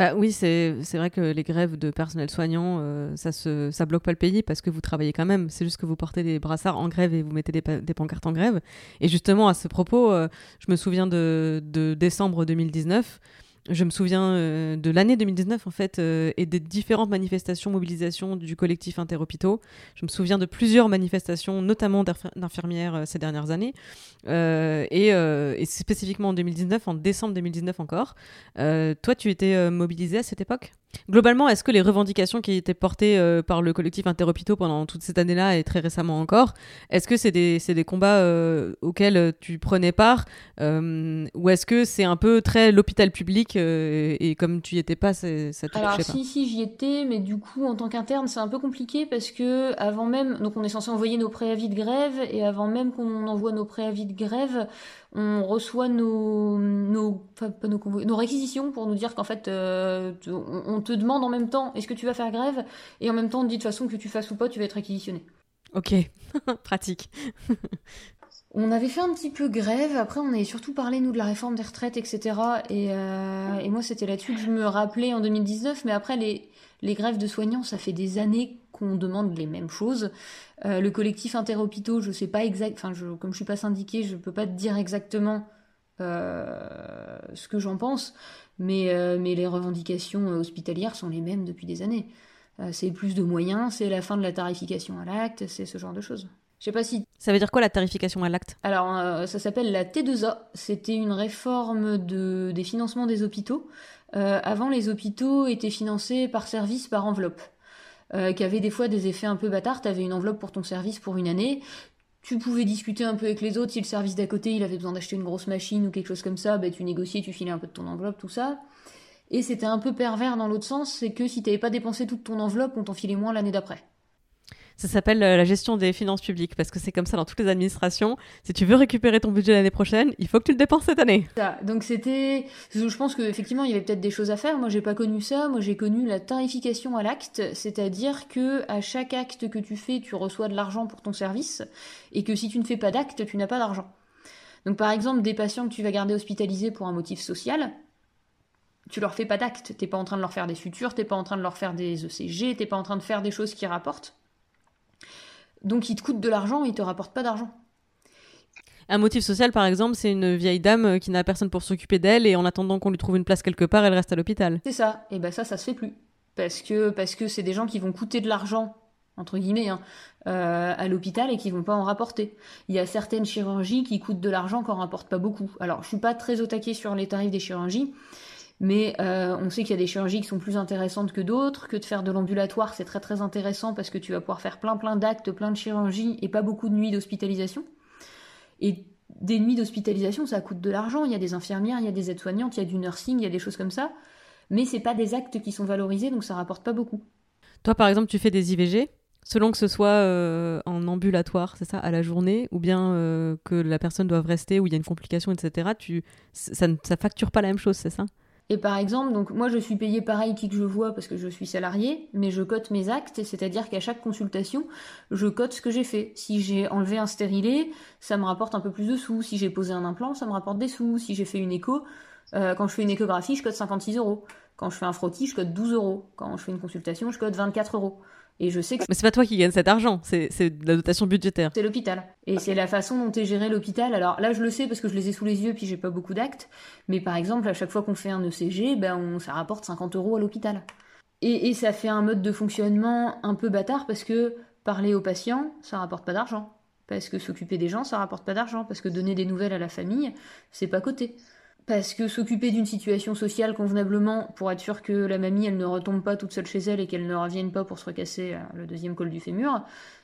Bah oui, c'est vrai que les grèves de personnel soignant, euh, ça se ça bloque pas le pays parce que vous travaillez quand même. C'est juste que vous portez des brassards en grève et vous mettez des, des pancartes en grève. Et justement, à ce propos, euh, je me souviens de, de décembre 2019 je me souviens euh, de l'année 2019 en fait euh, et des différentes manifestations, mobilisations du collectif Interhôpitaux. Je me souviens de plusieurs manifestations, notamment d'infirmières euh, ces dernières années. Et, et, spécifiquement en 2019, en décembre 2019 encore. toi, tu étais mobilisé à cette époque? Globalement, est-ce que les revendications qui étaient portées euh, par le collectif Interhôpitaux pendant toute cette année-là et très récemment encore, est-ce que c'est des, des, combats euh, auxquels euh, tu prenais part Ou est-ce que c'est un peu très l'hôpital public et comme tu y étais pas, ça te Alors, si, si, j'y étais, mais du coup, en tant qu'interne, c'est un peu compliqué parce que avant même, donc on est censé envoyer nos préavis de grève et avant même qu'on envoie nos préavis de grève, on reçoit nos, nos, nos, réquisitions pour nous dire qu'en fait, euh, on, te demande en même temps est-ce que tu vas faire grève? Et en même temps, on te dit de toute façon que tu fasses ou pas, tu vas être réquisitionné. Ok, (laughs) pratique. (laughs) on avait fait un petit peu grève, après on avait surtout parlé, nous, de la réforme des retraites, etc. Et, euh, et moi, c'était là-dessus que je me rappelais en 2019, mais après, les, les grèves de soignants, ça fait des années qu'on demande les mêmes choses. Euh, le collectif interhôpitaux, je sais pas exact, enfin, je, comme je suis pas syndiquée, je peux pas te dire exactement euh, ce que j'en pense, mais, euh, mais les revendications hospitalières sont les mêmes depuis des années. c'est plus de moyens, c'est la fin de la tarification à l'acte, c'est ce genre de choses. Je sais pas si. Ça veut dire quoi la tarification à l'acte? Alors, ça s'appelle la T2A. C'était une réforme de, des financements des hôpitaux. Avant, les hôpitaux étaient financés par service, par enveloppe. Euh, qui avait des fois des effets un peu bâtards. Tu avais une enveloppe pour ton service pour une année. Tu pouvais discuter un peu avec les autres si le service d'à côté il avait besoin d'acheter une grosse machine ou quelque chose comme ça, bah, tu négociais, tu filais un peu de ton enveloppe, tout ça. Et c'était un peu pervers dans l'autre sens, c'est que si tu t'avais pas dépensé toute ton enveloppe, on t'en filait moins l'année d'après. Ça s'appelle euh, la gestion des finances publiques parce que c'est comme ça dans toutes les administrations. Si tu veux récupérer ton budget l'année prochaine, il faut que tu le dépenses cette année. Donc c'était, je pense qu'effectivement il y avait peut-être des choses à faire. Moi j'ai pas connu ça. Moi j'ai connu la tarification à l'acte, c'est-à-dire que à chaque acte que tu fais, tu reçois de l'argent pour ton service et que si tu ne fais pas d'acte, tu n'as pas d'argent. Donc par exemple des patients que tu vas garder hospitalisés pour un motif social, tu leur fais pas d'acte. T'es pas en train de leur faire des sutures, t'es pas en train de leur faire des ECG, t'es pas en train de faire des choses qui rapportent. Donc il te coûte de l'argent et il te rapporte pas d'argent. Un motif social, par exemple, c'est une vieille dame euh, qui n'a personne pour s'occuper d'elle et en attendant qu'on lui trouve une place quelque part, elle reste à l'hôpital. C'est ça. Et ben ça, ça se fait plus. Parce que parce que c'est des gens qui vont coûter de l'argent entre guillemets hein, euh, à l'hôpital et qui vont pas en rapporter. Il y a certaines chirurgies qui coûtent de l'argent qui en rapportent pas beaucoup. Alors je suis pas très au taquet sur les tarifs des chirurgies, mais euh, on sait qu'il y a des chirurgies qui sont plus intéressantes que d'autres, que de faire de l'ambulatoire, c'est très très intéressant parce que tu vas pouvoir faire plein plein d'actes, plein de chirurgies et pas beaucoup de nuits d'hospitalisation. Et des nuits d'hospitalisation, ça coûte de l'argent. Il y a des infirmières, il y a des aides-soignantes, il y a du nursing, il y a des choses comme ça. Mais c'est pas des actes qui sont valorisés, donc ça rapporte pas beaucoup. Toi, par exemple, tu fais des IVG selon que ce soit euh, en ambulatoire, c'est ça, à la journée, ou bien euh, que la personne doive rester, ou il y a une complication, etc., tu, ça ne facture pas la même chose, c'est ça? Et par exemple, donc moi je suis payé pareil qui que je vois parce que je suis salarié, mais je cote mes actes, c'est-à-dire qu'à chaque consultation, je cote ce que j'ai fait. Si j'ai enlevé un stérilet, ça me rapporte un peu plus de sous. Si j'ai posé un implant, ça me rapporte des sous. Si j'ai fait une écho, euh, quand je fais une échographie, je cote 56 euros. Quand je fais un frottis, je cote 12 euros. Quand je fais une consultation, je cote 24 euros. Et je sais que. Mais c'est pas toi qui gagne cet argent, c'est la dotation budgétaire. C'est l'hôpital. Et c'est la façon dont est géré l'hôpital. Alors là, je le sais parce que je les ai sous les yeux puis j'ai pas beaucoup d'actes. Mais par exemple, à chaque fois qu'on fait un ECG, ben on, ça rapporte 50 euros à l'hôpital. Et, et ça fait un mode de fonctionnement un peu bâtard parce que parler aux patients, ça rapporte pas d'argent. Parce que s'occuper des gens, ça rapporte pas d'argent. Parce que donner des nouvelles à la famille, c'est pas coté parce que s'occuper d'une situation sociale convenablement pour être sûr que la mamie elle ne retombe pas toute seule chez elle et qu'elle ne revienne pas pour se recasser euh, le deuxième col du fémur,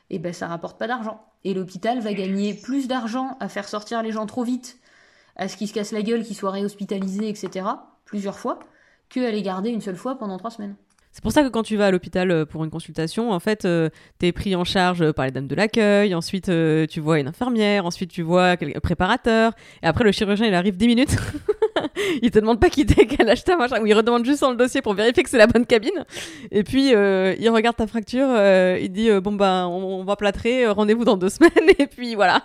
et eh ben ça rapporte pas d'argent. Et l'hôpital va gagner plus d'argent à faire sortir les gens trop vite, à ce qu'ils se cassent la gueule, qu'ils soient réhospitalisés, etc. plusieurs fois, que les garder une seule fois pendant trois semaines. C'est pour ça que quand tu vas à l'hôpital euh, pour une consultation, en fait, euh, tu es pris en charge par les dames de l'accueil, ensuite euh, tu vois une infirmière, ensuite tu vois un préparateur, et après le chirurgien il arrive 10 minutes, (laughs) (laughs) il te demande pas qui t'es, quel âge t'as, machin, ou il redemande juste dans le dossier pour vérifier que c'est la bonne cabine, et puis il regarde ta fracture, il dit bon ben on, va plâtrer, rendez-vous dans deux (laughs) semaines, et puis voilà.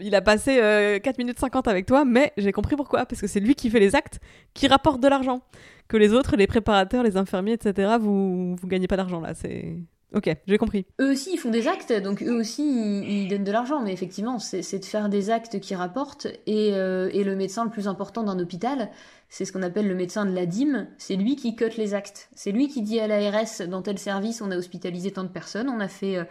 il a passé 4 minutes 50 avec toi, mais j'ai compris pourquoi, parce que c'est lui qui fait les actes qui rapportent de l'argent que les autres, les préparateurs, les infirmiers, etc., vous, vous gagnez pas d'argent là. C'est. Ok, j'ai compris. Eux aussi, ils font des actes, donc eux aussi, ils, donnent de l'argent. Mais effectivement, c'est de faire des actes qui rapportent. Et, euh, et le médecin le plus important d'un hôpital, c'est ce qu'on appelle le médecin de la dîme. C'est lui qui cote les actes. C'est lui qui dit à l'ARS, dans tel service, on a hospitalisé tant de personnes, on a fait euh,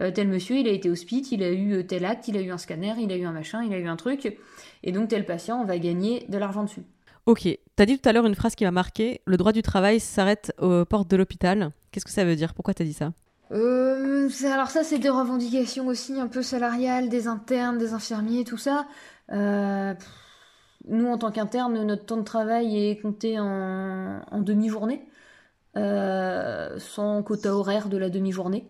euh, tel monsieur, il a été hospite, il a eu tel acte, il a eu un scanner, il a eu un machin, il a eu un truc. Et donc, tel patient, on va gagner de l'argent dessus. Ok, t'as dit tout à l'heure une phrase qui m'a marqué, le droit du travail s'arrête aux portes de l'hôpital. Qu'est-ce que ça veut dire? Pourquoi t'as dit ça? Euh, alors ça, c'est des revendications aussi un peu salariales des internes, des infirmiers, tout ça. Euh, nous, en tant qu'internes, notre temps de travail est compté en, demi-journée, euh, sans quota horaire de la demi-journée.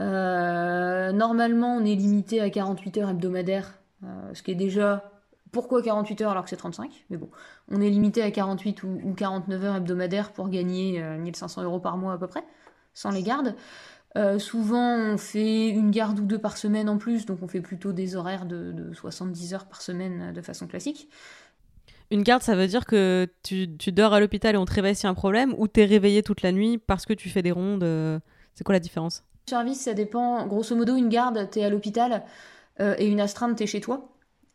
normalement, on est limité à 48 heures hebdomadaires, ce qui est déjà pourquoi 48 heures alors que c'est 35 Mais bon, on est limité à 48 ou, 49 heures hebdomadaires pour gagner 1500 euh, euros par mois à peu près, sans les gardes. Euh, souvent, on fait une garde ou deux par semaine en plus, donc on fait plutôt des horaires de, 70 heures par semaine euh, de façon classique. Une garde, ça veut dire que tu, dors à l'hôpital et on te réveille s'il y a un problème, ou t'es réveillé toute la nuit parce que tu fais des rondes C'est quoi la différence? Service, ça dépend. Grosso modo, une garde, t'es à l'hôpital, et une astreinte, t'es chez toi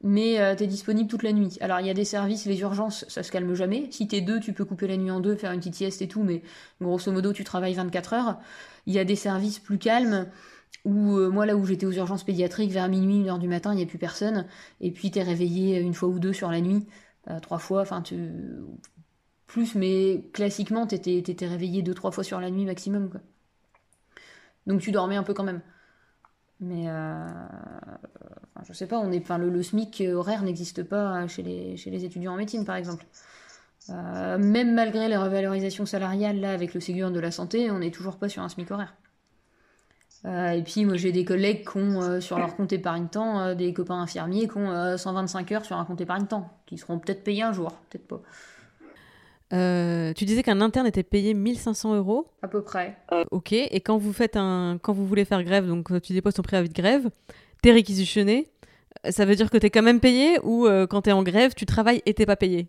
mais euh, t'es disponible toute la nuit. Alors il y a des services, les urgences, ça se calme jamais. Si t'es deux, tu peux couper la nuit en deux, faire une petite sieste et tout, mais grosso modo tu travailles 24 heures. Il y a des services plus calmes où euh, moi là où j'étais aux urgences pédiatriques vers minuit, une heure du matin, il n'y a plus personne. Et puis t'es réveillé une fois ou deux sur la nuit, euh, trois fois, enfin tu plus, mais classiquement t'étais étais réveillé deux trois fois sur la nuit maximum. Donc tu dormais un peu quand même. Mais euh, je sais pas, on est, enfin, le, SMIC horaire n'existe pas chez les, étudiants en médecine, par exemple. Euh, même malgré les revalorisations salariales, là, avec le Ségur de la santé, on n'est toujours pas sur un SMIC horaire. Euh, et puis, moi, j'ai des collègues qui ont sur leur compte épargne-temps des copains infirmiers qui ont 125 heures sur un compte épargne-temps, qui seront peut-être payés un jour, peut-être pas. Euh, tu disais qu'un interne était payé 1500 euros À peu près. Ok, et quand vous faites un, quand vous voulez faire grève, donc tu déposes ton préavis de grève, t'es réquisitionné, ça veut dire que t'es quand même payé ou euh, quand t'es en grève, tu travailles et t'es pas payé?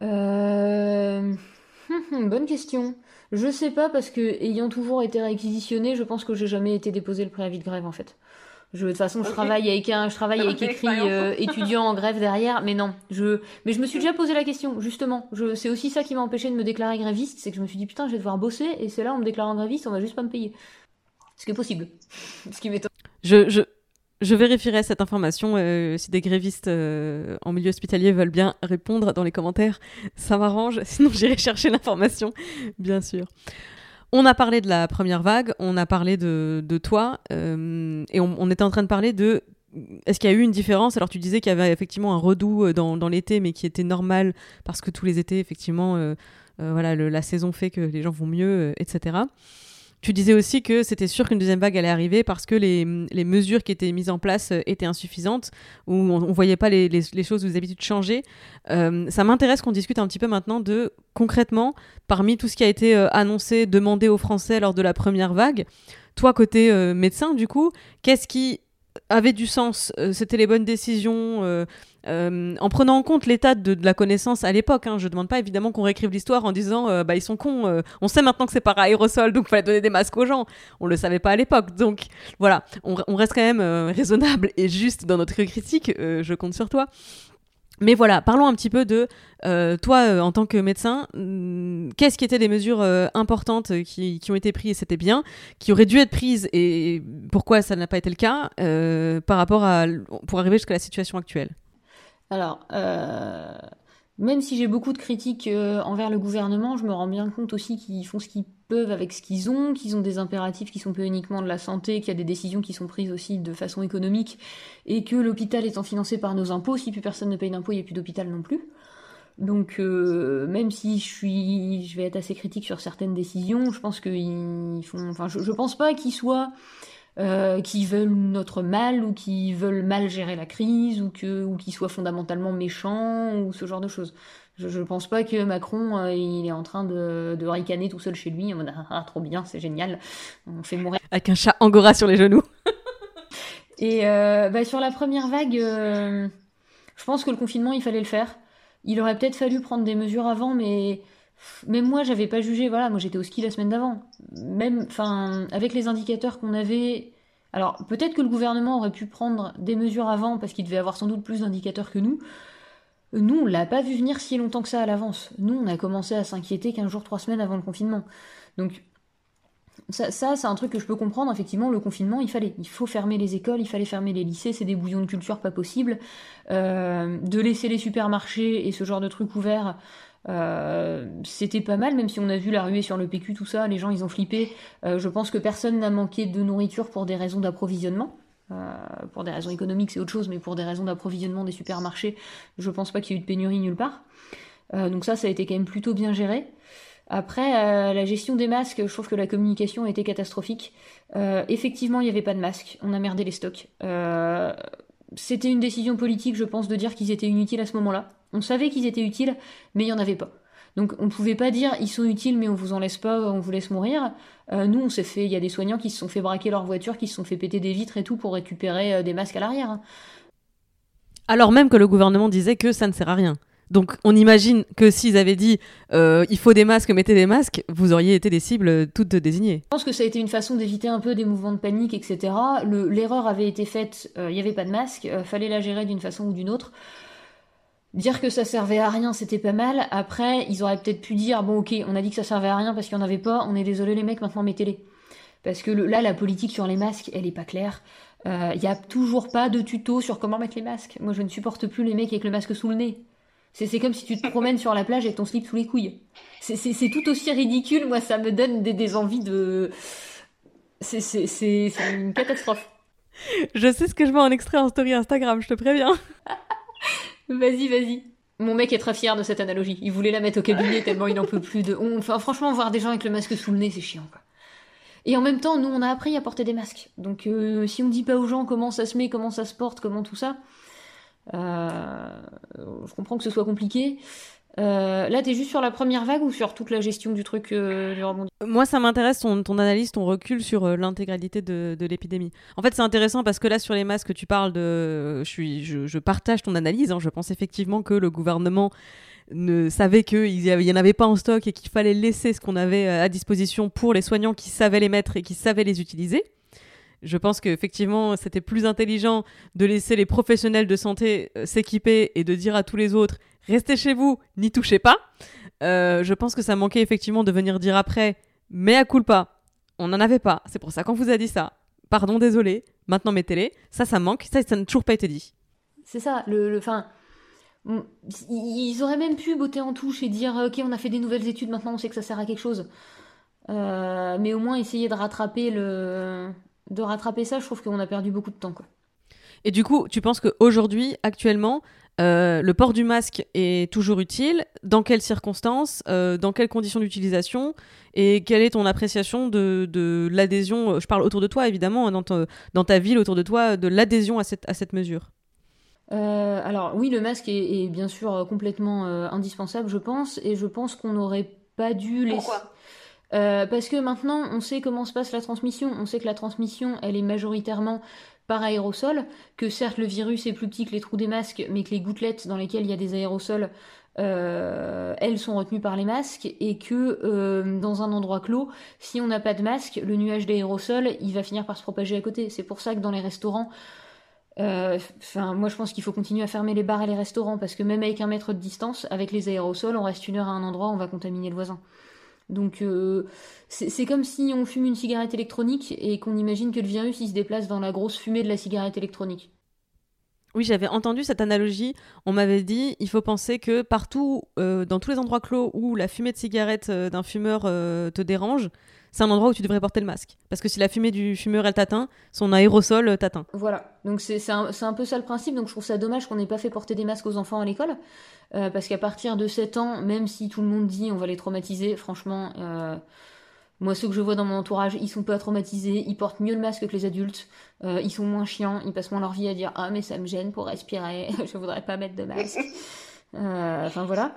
Euh... (laughs) Bonne question. Je sais pas parce que ayant toujours été réquisitionné, je pense que j'ai jamais été déposé le préavis de grève en fait. Je, de toute façon, je travaille avec un, je travaille avec écrit euh, étudiant en grève derrière, mais non. Je, mais je me suis déjà posé la question, justement. Je, c'est aussi ça qui m'a empêché de me déclarer gréviste, c'est que je me suis dit putain, je vais devoir bosser, et c'est là, on me déclare en gréviste, on va juste pas me payer. Ce qui est possible. (laughs) Ce qui m'étonne. Je, je, je vérifierai cette information euh, si des grévistes euh, en milieu hospitalier veulent bien répondre dans les commentaires. Ça m'arrange, (laughs) sinon j'irai chercher l'information, bien sûr. On a parlé de la première vague, on a parlé de, toi, euh, et on, était en train de parler de est-ce qu'il y a eu une différence? Alors tu disais qu'il y avait effectivement un redout euh, dans, l'été, mais qui était normal parce que tous les étés, effectivement, euh, voilà, la saison fait que les gens vont mieux, etc. Tu disais aussi que c'était sûr qu'une deuxième vague allait arriver parce que les, les, mesures qui étaient mises en place euh, étaient insuffisantes, ou on ne voyait pas les, les, choses ou les habitudes changer. Euh, ça m'intéresse qu'on discute un petit peu maintenant de concrètement, parmi tout ce qui a été euh, annoncé, demandé aux Français lors de la première vague, toi côté médecin du coup, qu'est-ce qui avait du sens euh, C'était les bonnes décisions euh, en prenant en compte l'état de, la connaissance à l'époque. Hein, je demande pas évidemment qu'on réécrive l'histoire en disant euh, bah ils sont cons. Euh, on sait maintenant que c'est par aérosol, donc il fallait donner des masques aux gens. On le savait pas à l'époque, donc voilà, on, reste quand même raisonnable et juste dans notre critique. je compte sur toi. Mais voilà, parlons un petit peu de euh, toi euh, en tant que médecin. Qu'est-ce qui étaient des mesures euh, importantes qui, qui, ont été prises et c'était bien, qui auraient dû être prises et pourquoi ça n'a pas été le cas par rapport à pour arriver jusqu'à la situation actuelle? Alors, euh, même si j'ai beaucoup de critiques euh, envers le gouvernement, je me rends bien compte aussi qu'ils font ce qu'ils peuvent avec ce qu'ils ont, qu'ils ont des impératifs qui sont pas uniquement de la santé, qu'il y a des décisions qui sont prises aussi de façon économique, et que l'hôpital étant financé par nos impôts, si plus personne ne paye d'impôts, il n'y a plus d'hôpital non plus. Donc, euh, même si je suis, je vais être assez critique sur certaines décisions, je pense qu'ils font, enfin, je, je pense pas qu'ils soient euh, qui veulent notre mal ou qui veulent mal gérer la crise ou que ou qui soient fondamentalement méchants ou ce genre de choses. Je, je pense pas que Macron euh, il est en train de, de ricaner tout seul chez lui en mode ah, ah trop bien c'est génial on fait mourir avec un chat angora sur les genoux. Et euh, bah, sur la première vague, je pense que le confinement il fallait le faire. Il aurait peut-être fallu prendre des mesures avant, mais même moi, j'avais pas jugé. Voilà, moi j'étais au ski la semaine d'avant. Même, enfin, avec les indicateurs qu'on avait. Alors, peut-être que le gouvernement aurait pu prendre des mesures avant parce qu'il devait avoir sans doute plus d'indicateurs que nous. Nous, on l'a pas vu venir si longtemps que ça à l'avance. Nous, on a commencé à s'inquiéter 15 jours, 3 semaines avant le confinement. Donc, ça, c'est un truc que je peux comprendre. Effectivement, le confinement, il fallait. Il faut fermer les écoles, il fallait fermer les lycées, c'est des bouillons de culture pas possible. Euh, de laisser les supermarchés et ce genre de trucs ouverts, euh, c'était pas mal, même si on a vu la ruée sur le PQ, tout ça, les gens ils ont flippé. Euh, je pense que personne n'a manqué de nourriture pour des raisons d'approvisionnement. Pour des raisons économiques, c'est autre chose, mais pour des raisons d'approvisionnement des supermarchés, je pense pas qu'il y ait eu de pénurie nulle part. Donc ça, ça a été quand même plutôt bien géré. Après, euh, la gestion des masques, je trouve que la communication été catastrophique. effectivement, il n'y avait pas de masques, on a merdé les stocks. C'était une décision politique, je pense, de dire qu'ils étaient inutiles à ce moment-là. On savait qu'ils étaient utiles, mais il n'y en avait pas. Donc on ne pouvait pas dire ils sont utiles mais on vous en laisse pas, on vous laisse mourir. Euh, nous on s'est fait, il y a des soignants qui se sont fait braquer leur voiture, qui se sont fait péter des vitres et tout pour récupérer euh, des masques à l'arrière. Hein. Alors même que le gouvernement disait que ça ne sert à rien. Donc on imagine que s'ils avaient dit euh, il faut des masques, mettez des masques, vous auriez été des cibles toutes désignées. Je pense que ça a été une façon d'éviter un peu des mouvements de panique, etc. L'erreur avait été faite, il n'y avait pas de masque, fallait la gérer d'une façon ou d'une autre. Dire que ça servait à rien, c'était pas mal. Après, ils auraient peut-être pu dire bon, ok, on a dit que ça servait à rien parce qu'il y en avait pas. On est désolé les mecs, maintenant mettez-les. Parce que là, la politique sur les masques, elle est pas claire. Il euh, y a toujours pas de tuto sur comment mettre les masques. Moi, je ne supporte plus les mecs avec le masque sous le nez. C'est comme si tu te promènes sur la plage avec ton slip sous les couilles. C'est tout aussi ridicule. Moi, ça me donne des, des envies de. C'est une catastrophe. Je sais ce que je mets en extrait en story Instagram, je te préviens. (laughs) Vas-y, vas-y. Mon mec est très fier de cette analogie. Il voulait la mettre au cabinet tellement il n'en peut plus de. Enfin, franchement, voir des gens avec le masque sous le nez, c'est chiant, quoi. Et en même temps, nous, on a appris à porter des masques. Donc, euh, si on dit pas aux gens comment ça se met, comment ça se porte, comment tout ça, je comprends que ce soit compliqué. Euh, là, t'es juste sur la première vague ou sur toute la gestion du truc euh, du rebondissement Moi, ça m'intéresse ton, analyse, ton recul sur euh, l'intégralité de, l'épidémie. En fait, c'est intéressant parce que là, sur les masques, tu parles de. Je partage ton analyse. Hein. Je pense effectivement que le gouvernement ne savait qu'il n'y en avait pas en stock et qu'il fallait laisser ce qu'on avait à disposition pour les soignants qui savaient les mettre et qui savaient les utiliser. Je pense qu'effectivement, c'était plus intelligent de laisser les professionnels de santé s'équiper et de dire à tous les autres restez chez vous, n'y touchez pas. Euh, je pense que ça manquait effectivement de venir dire après, mais à culpa, on n'en avait pas. C'est pour ça qu'on vous a dit ça. Pardon, désolé. Maintenant mettez-les. Ça, ça manque. Ça, ça n'a toujours pas été dit. C'est ça. Le, fin, ils auraient même pu botter en touche et dire, ok, on a fait des nouvelles études. Maintenant, on sait que ça sert à quelque chose. Euh, mais au moins essayer de rattraper le, de rattraper ça. Je trouve qu'on a perdu beaucoup de temps, quoi. Et du coup, tu penses qu'aujourd'hui, actuellement, le port du masque est toujours utile? Dans quelles circonstances? Dans quelles conditions d'utilisation? Et quelle est ton appréciation de, de l'adhésion? Je parle autour de toi, évidemment, dans, dans, ta ville, autour de toi, de l'adhésion à cette, à cette mesure. alors oui, le masque est, est bien sûr complètement indispensable, je pense, et je pense qu'on n'aurait pas dû laisser... Pourquoi? Euh, parce que maintenant, on sait comment se passe la transmission. On sait que la transmission, elle est majoritairement par aérosol, que certes le virus est plus petit que les trous des masques, mais que les gouttelettes dans lesquelles il y a des aérosols, euh, elles sont retenues par les masques, et que euh, dans un endroit clos, si on n'a pas de masque, le nuage d'aérosol, il va finir par se propager à côté. C'est pour ça que dans les restaurants, Enfin, moi je pense qu'il faut continuer à fermer les bars et les restaurants parce que même avec un mètre de distance, avec les aérosols, on reste une heure à un endroit, on va contaminer le voisin. Donc euh, c'est comme si on fume une cigarette électronique et qu'on imagine que le virus il se déplace dans la grosse fumée de la cigarette électronique. Oui, j'avais entendu cette analogie. On m'avait dit, il faut penser que partout, euh, dans tous les endroits clos où la fumée de cigarette euh, d'un fumeur te dérange, c'est un endroit où tu devrais porter le masque. Parce que si la fumée du fumeur, elle t'atteint, son aérosol t'atteint. Voilà, donc c'est un, un, peu ça le principe. Donc je trouve ça dommage qu'on n'ait pas fait porter des masques aux enfants à l'école. Euh, parce qu'à partir de 7 ans, même si tout le monde dit on va les traumatiser, franchement, euh, moi ceux que je vois dans mon entourage, ils sont pas traumatisés, ils portent mieux le masque que les adultes, euh, ils sont moins chiants, ils passent moins leur vie à dire ah mais ça me gêne pour respirer, (laughs) je voudrais pas mettre de masque. Enfin voilà.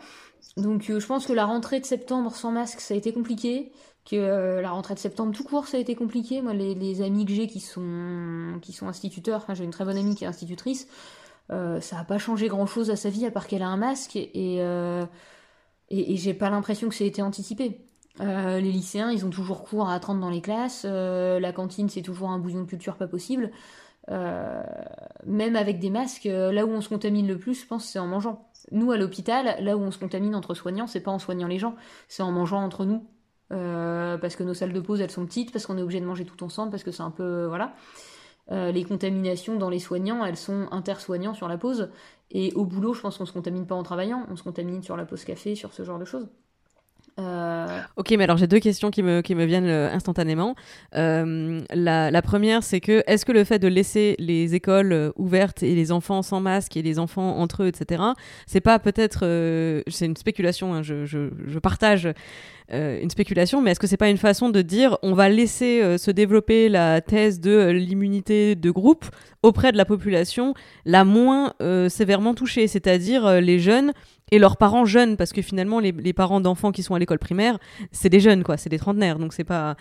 Donc je pense que la rentrée de septembre sans masque, ça a été compliqué que la rentrée de septembre tout court ça a été compliqué moi les, amis que j'ai qui sont qui sont instituteurs j'ai une très bonne amie qui est institutrice euh, ça n'a pas changé grand chose à sa vie à part qu'elle a un masque et, euh, et, j'ai pas l'impression que ça a été anticipé. Euh, les lycéens, ils ont toujours cours à 30 dans les classes, la cantine c'est toujours un bouillon de culture pas possible. même avec des masques, là où on se contamine le plus, je pense, c'est en mangeant. Nous, à l'hôpital, là où on se contamine entre soignants, c'est pas en soignant les gens, c'est en mangeant entre nous. Parce que nos salles de pause, elles sont petites, parce qu'on est obligé de manger tout ensemble, parce que c'est un peu... Voilà. Euh, les contaminations dans les soignants, elles sont intersoignants sur la pause. Et au boulot, je pense qu'on se contamine pas en travaillant, on se contamine sur la pause café, sur ce genre de choses. Euh, ok, mais alors j'ai deux questions qui me, viennent euh, instantanément. la, la, première, c'est que est-ce que le fait de laisser les écoles ouvertes et les enfants sans masque et les enfants entre eux, etc., c'est pas peut-être, c'est une spéculation, hein, je, je, partage euh, une spéculation, mais est-ce que c'est pas une façon de dire on va laisser euh, se développer la thèse de euh, l'immunité de groupe auprès de la population la moins sévèrement touchée, c'est-à-dire les jeunes et leurs parents jeunes, parce que finalement, les, parents d'enfants qui sont à l'école primaire, c'est des jeunes, quoi, c'est des trentenaires, donc c'est pas.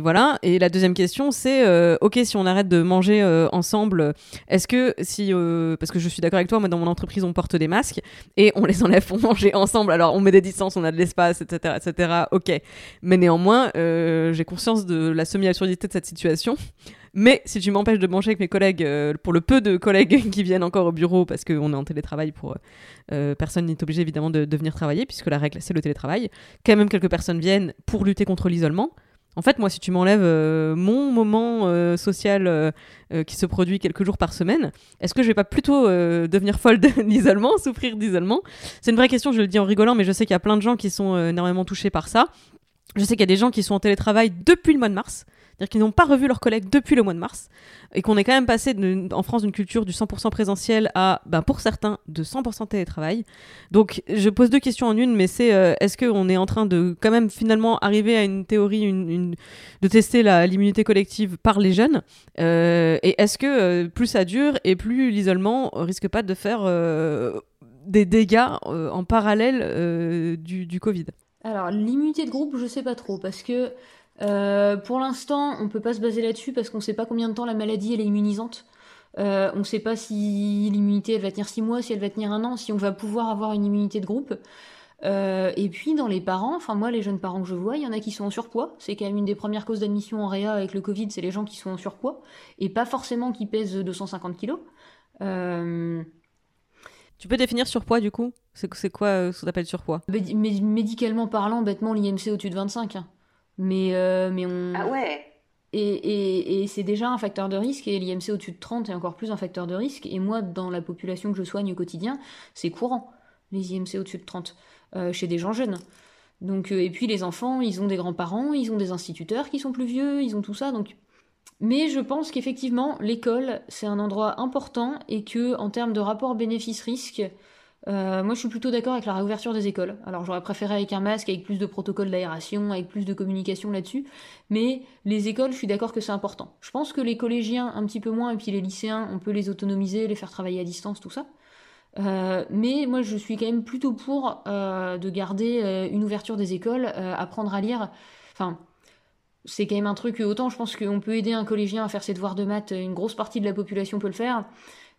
voilà. Et la deuxième question, c'est euh, ok, si on arrête de manger euh, ensemble, est-ce que si. Euh, parce que je suis d'accord avec toi, moi, dans mon entreprise, on porte des masques et on les enlève pour (laughs) manger ensemble. Alors, on met des distances, on a de l'espace, etc., etc., ok. Mais néanmoins, j'ai conscience de la semi-absurdité de cette situation. Mais si tu m'empêches de manger avec mes collègues, euh, pour le peu de collègues (laughs) qui viennent encore au bureau, parce qu'on est en télétravail, pour euh, euh, personne n'est obligé évidemment de, venir travailler, puisque la règle c'est le télétravail. Quand même quelques personnes viennent pour lutter contre l'isolement. En fait, moi, si tu m'enlèves mon moment social qui se produit quelques jours par semaine, est-ce que je vais pas plutôt devenir folle de (laughs) l'isolement, souffrir d'isolement? C'est une vraie question, je le dis en rigolant, mais je sais qu'il y a plein de gens qui sont énormément touchés par ça. Je sais qu'il y a des gens qui sont en télétravail depuis le mois de mars. C'est-à-dire qu'ils n'ont pas revu leurs collègues depuis le mois de mars et qu'on est quand même passé en France d'une culture du 100% présentiel à, ben, pour certains, de 100% télétravail. Donc je pose deux questions en une, mais c'est euh, est-ce qu'on est en train de quand même finalement arriver à une théorie une, de tester l'immunité collective par les jeunes euh, Et est-ce que euh, plus ça dure et plus l'isolement risque pas de faire des dégâts en parallèle du, du Covid? Alors, l'immunité de groupe, je sais pas trop, parce que euh, pour l'instant, on peut pas se baser là-dessus parce qu'on sait pas combien de temps la maladie elle est immunisante. Euh, on sait pas si l'immunité elle va tenir 6 mois, si elle va tenir un an, si on va pouvoir avoir une immunité de groupe. Euh, et puis dans les parents, enfin moi les jeunes parents que je vois, il y en a qui sont en surpoids. C'est quand même une des premières causes d'admission en réa avec le Covid, c'est les gens qui sont en surpoids et pas forcément qui pèsent 250 kilos. Tu peux définir surpoids du coup? C'est quoi ce qu'on appelle surpoids? Médicalement parlant, bêtement l'IMC au-dessus de 25. Mais, euh, mais on. Ah ouais et, et, et c'est déjà un facteur de risque, et l'IMC au-dessus de 30 est encore plus un facteur de risque. Et moi, dans la population que je soigne au quotidien, c'est courant, les IMC au-dessus de 30, euh, chez des gens jeunes. Donc, euh, et puis les enfants, ils ont des grands-parents, ils ont des instituteurs qui sont plus vieux, ils ont tout ça. Donc mais je pense qu'effectivement, l'école, c'est un endroit important et que, en termes de rapport bénéfice-risque, euh, moi je suis plutôt d'accord avec la réouverture des écoles. Alors j'aurais préféré avec un masque, avec plus de protocoles d'aération, avec plus de communication là-dessus, mais les écoles, je suis d'accord que c'est important. Je pense que les collégiens, un petit peu moins, et puis les lycéens, on peut les autonomiser, les faire travailler à distance, tout ça. Euh, mais moi, je suis quand même plutôt pour euh, de garder une ouverture des écoles, apprendre à lire. Enfin, c'est quand même un truc, autant je pense qu'on peut aider un collégien à faire ses devoirs de maths, une grosse partie de la population peut le faire,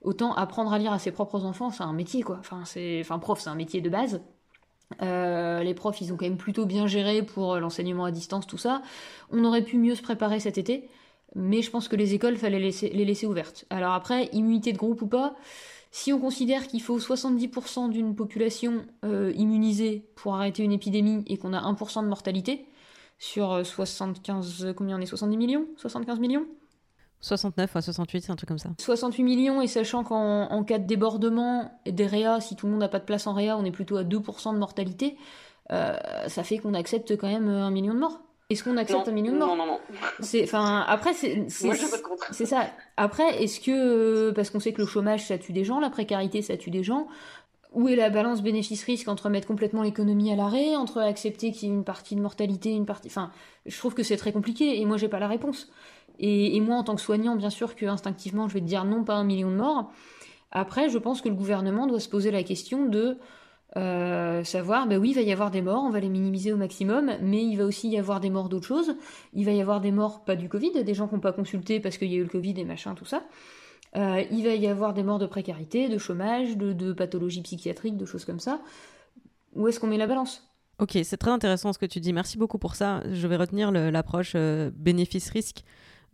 autant apprendre à lire à ses propres enfants, c'est un métier quoi. Enfin, c'est, prof, c'est un métier de base. les profs, ils ont quand même plutôt bien géré pour l'enseignement à distance, tout ça. On aurait pu mieux se préparer cet été, mais je pense que les écoles, fallait les laisser ouvertes. Alors après, immunité de groupe ou pas, si on considère qu'il faut 70% d'une population euh, immunisée pour arrêter une épidémie et qu'on a 1% de mortalité, sur 75, euh, combien on est 70 millions? 75 millions? 69 à 68, c'est un truc comme ça. 68 millions, et sachant qu'en cas de débordement des réa, si tout le monde n'a pas de place en réa, on est plutôt à 2% de mortalité, euh, ça fait qu'on accepte quand même un million de morts. Est-ce qu'on accepte un million de morts Non, non, non. C'est, enfin, après, c'est, c'est ça. Après, est-ce que, parce qu'on sait que le chômage, ça tue des gens, la précarité, ça tue des gens, où est la balance bénéfice-risque entre mettre complètement l'économie à l'arrêt, entre accepter qu'il y ait une partie de mortalité, une partie, enfin, je trouve que c'est très compliqué, et moi, j'ai pas la réponse. Et, moi, en tant que soignant, bien sûr que instinctivement, je vais te dire non, pas un million de morts. Après, je pense que le gouvernement doit se poser la question de, euh, savoir, ben oui, il va y avoir des morts, on va les minimiser au maximum, mais il va aussi y avoir des morts d'autres choses. Il va y avoir des morts, pas du Covid, des gens qui n'ont pas consulté parce qu'il y a eu le Covid et machin, tout ça. Euh, il va y avoir des morts de précarité, de chômage, de, de pathologies psychiatriques, de choses comme ça. Où est-ce qu'on met la balance? Ok, c'est très intéressant ce que tu dis. Merci beaucoup pour ça. Je vais retenir l'approche euh, bénéfice-risque.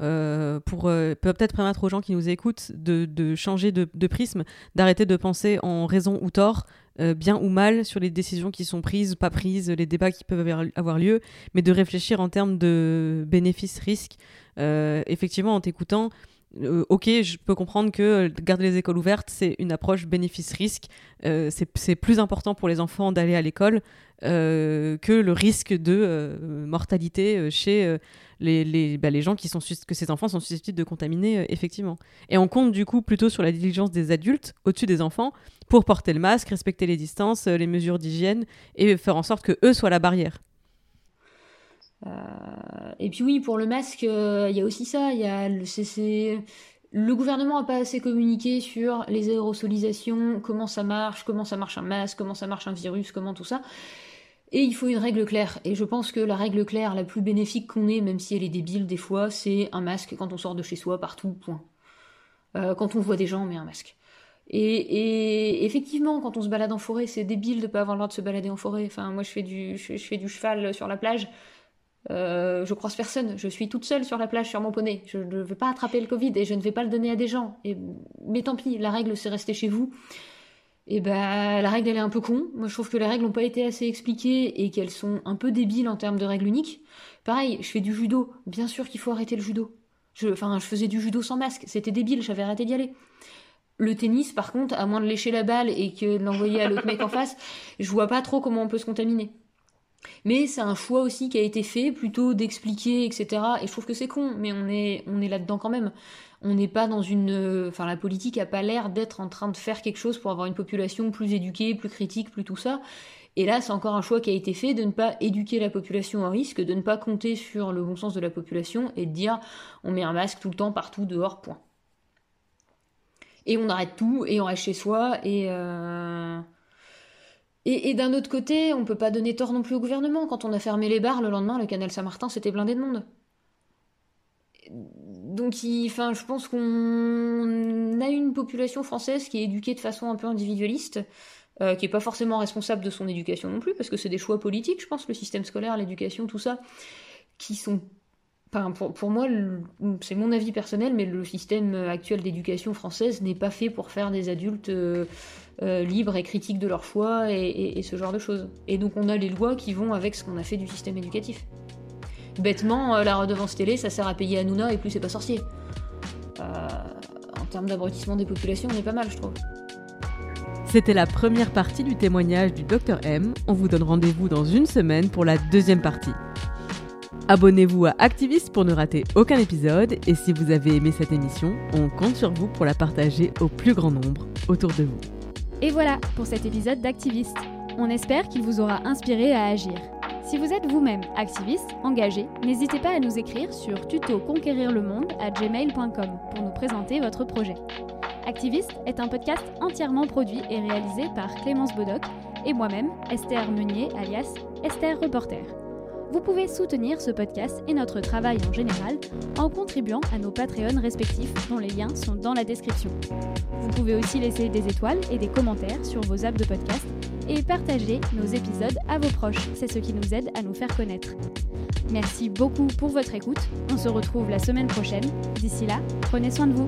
Pour peut-être permettre aux gens qui nous écoutent de, changer de, prisme, d'arrêter de penser en raison ou tort, euh, bien ou mal sur les décisions qui sont prises, ou pas prises, les débats qui peuvent avoir lieu, mais de réfléchir en termes de bénéfices-risques. Euh, effectivement, en t'écoutant, euh, ok, je peux comprendre que garder les écoles ouvertes, c'est une approche bénéfice-risque. c'est plus important pour les enfants d'aller à l'école que le risque de mortalité chez les, les, bah, les gens qui sont que ces enfants sont susceptibles de contaminer, euh, effectivement. Et on compte du coup plutôt sur la diligence des adultes au-dessus des enfants pour porter le masque, respecter les distances, euh, les mesures d'hygiène et faire en sorte que eux soient la barrière. Euh, et puis oui, pour le masque, il y a aussi ça. Il y a le, le gouvernement n'a pas assez communiqué sur les aérosolisations, comment ça marche, comment ça marche un masque, comment ça marche un virus, comment tout ça. Et il faut une règle claire. Et je pense que la règle claire, la plus bénéfique qu'on ait, même si elle est débile des fois, c'est un masque quand on sort de chez soi, partout, point. Euh, quand on voit des gens, on met un masque. Et, effectivement, quand on se balade en forêt, c'est débile de pas avoir le droit de se balader en forêt. Enfin, moi, je fais du, je, fais du cheval sur la plage. Euh, je croise personne. Je suis toute seule sur la plage sur mon poney. Je ne veux pas attraper le Covid et je ne vais pas le donner à des gens. Et, mais tant pis, la règle, c'est rester chez vous et ben la règle elle est un peu con. Moi je trouve que les règles n'ont pas été assez expliquées et qu'elles sont un peu débiles en termes de règles uniques. Pareil, je fais du judo, bien sûr qu'il faut arrêter le judo. Je, enfin, je faisais du judo sans masque, c'était débile, j'avais arrêté d'y aller. Le tennis, par contre, à moins de lécher la balle et que de l'envoyer à l'autre mec en face, je vois pas trop comment on peut se contaminer. Mais c'est un choix aussi qui a été fait, plutôt d'expliquer, etc. Et je trouve que c'est con, mais on est, là-dedans quand même on n'est pas dans une. Enfin, la politique a pas l'air d'être en train de faire quelque chose pour avoir une population plus éduquée, plus critique, plus tout ça. Et là, c'est encore un choix qui a été fait de ne pas éduquer la population au risque, de ne pas compter sur le bon sens de la population et de dire on met un masque tout le temps, partout, dehors, point. Et on arrête tout et on reste chez soi et. Euh, et, d'un autre côté, on peut pas donner tort non plus au gouvernement. Quand on a fermé les bars, le lendemain, le canal Saint-Martin, c'était blindé de monde donc, je pense qu'on a une population française qui est éduquée de façon un peu individualiste, euh, qui est pas forcément responsable de son éducation non plus, parce que c'est des choix politiques, je pense, le système scolaire, l'éducation, tout ça, qui sont Enfin, pour, pour, moi, c'est mon avis personnel, mais le système actuel d'éducation française n'est pas fait pour faire des adultes euh, euh, libres et critiques de leur choix et, ce genre de choses. Et donc on a les lois qui vont avec ce qu'on a fait du système éducatif bêtement, euh, la redevance télé, ça sert à payer Hanouna et plus c'est pas sorcier. En termes d'abrutissement des populations, on est pas mal, je trouve. C'était la première partie du témoignage du Dr M. On vous donne rendez-vous dans une semaine pour la deuxième partie. Abonnez-vous à Activiste pour ne rater aucun épisode et si vous avez aimé cette émission, on compte sur vous pour la partager au plus grand nombre autour de vous. Et voilà pour cet épisode d'Activiste. On espère qu'il vous aura inspiré à agir. Si vous êtes vous-même activiste, engagé, n'hésitez pas à nous écrire sur tutoconquérirlemonde à gmail.com pour nous présenter votre projet. Activiste est un podcast entièrement produit et réalisé par Clémence Bodoc et moi-même, Esther Meunier, alias Esther Reporter. Vous pouvez soutenir ce podcast et notre travail en général en contribuant à nos Patreons respectifs dont les liens sont dans la description. Vous pouvez aussi laisser des étoiles et des commentaires sur vos apps de podcast et partager nos épisodes à vos proches. C'est ce qui nous aide à nous faire connaître. Merci beaucoup pour votre écoute. On se retrouve la semaine prochaine. D'ici là, prenez soin de vous.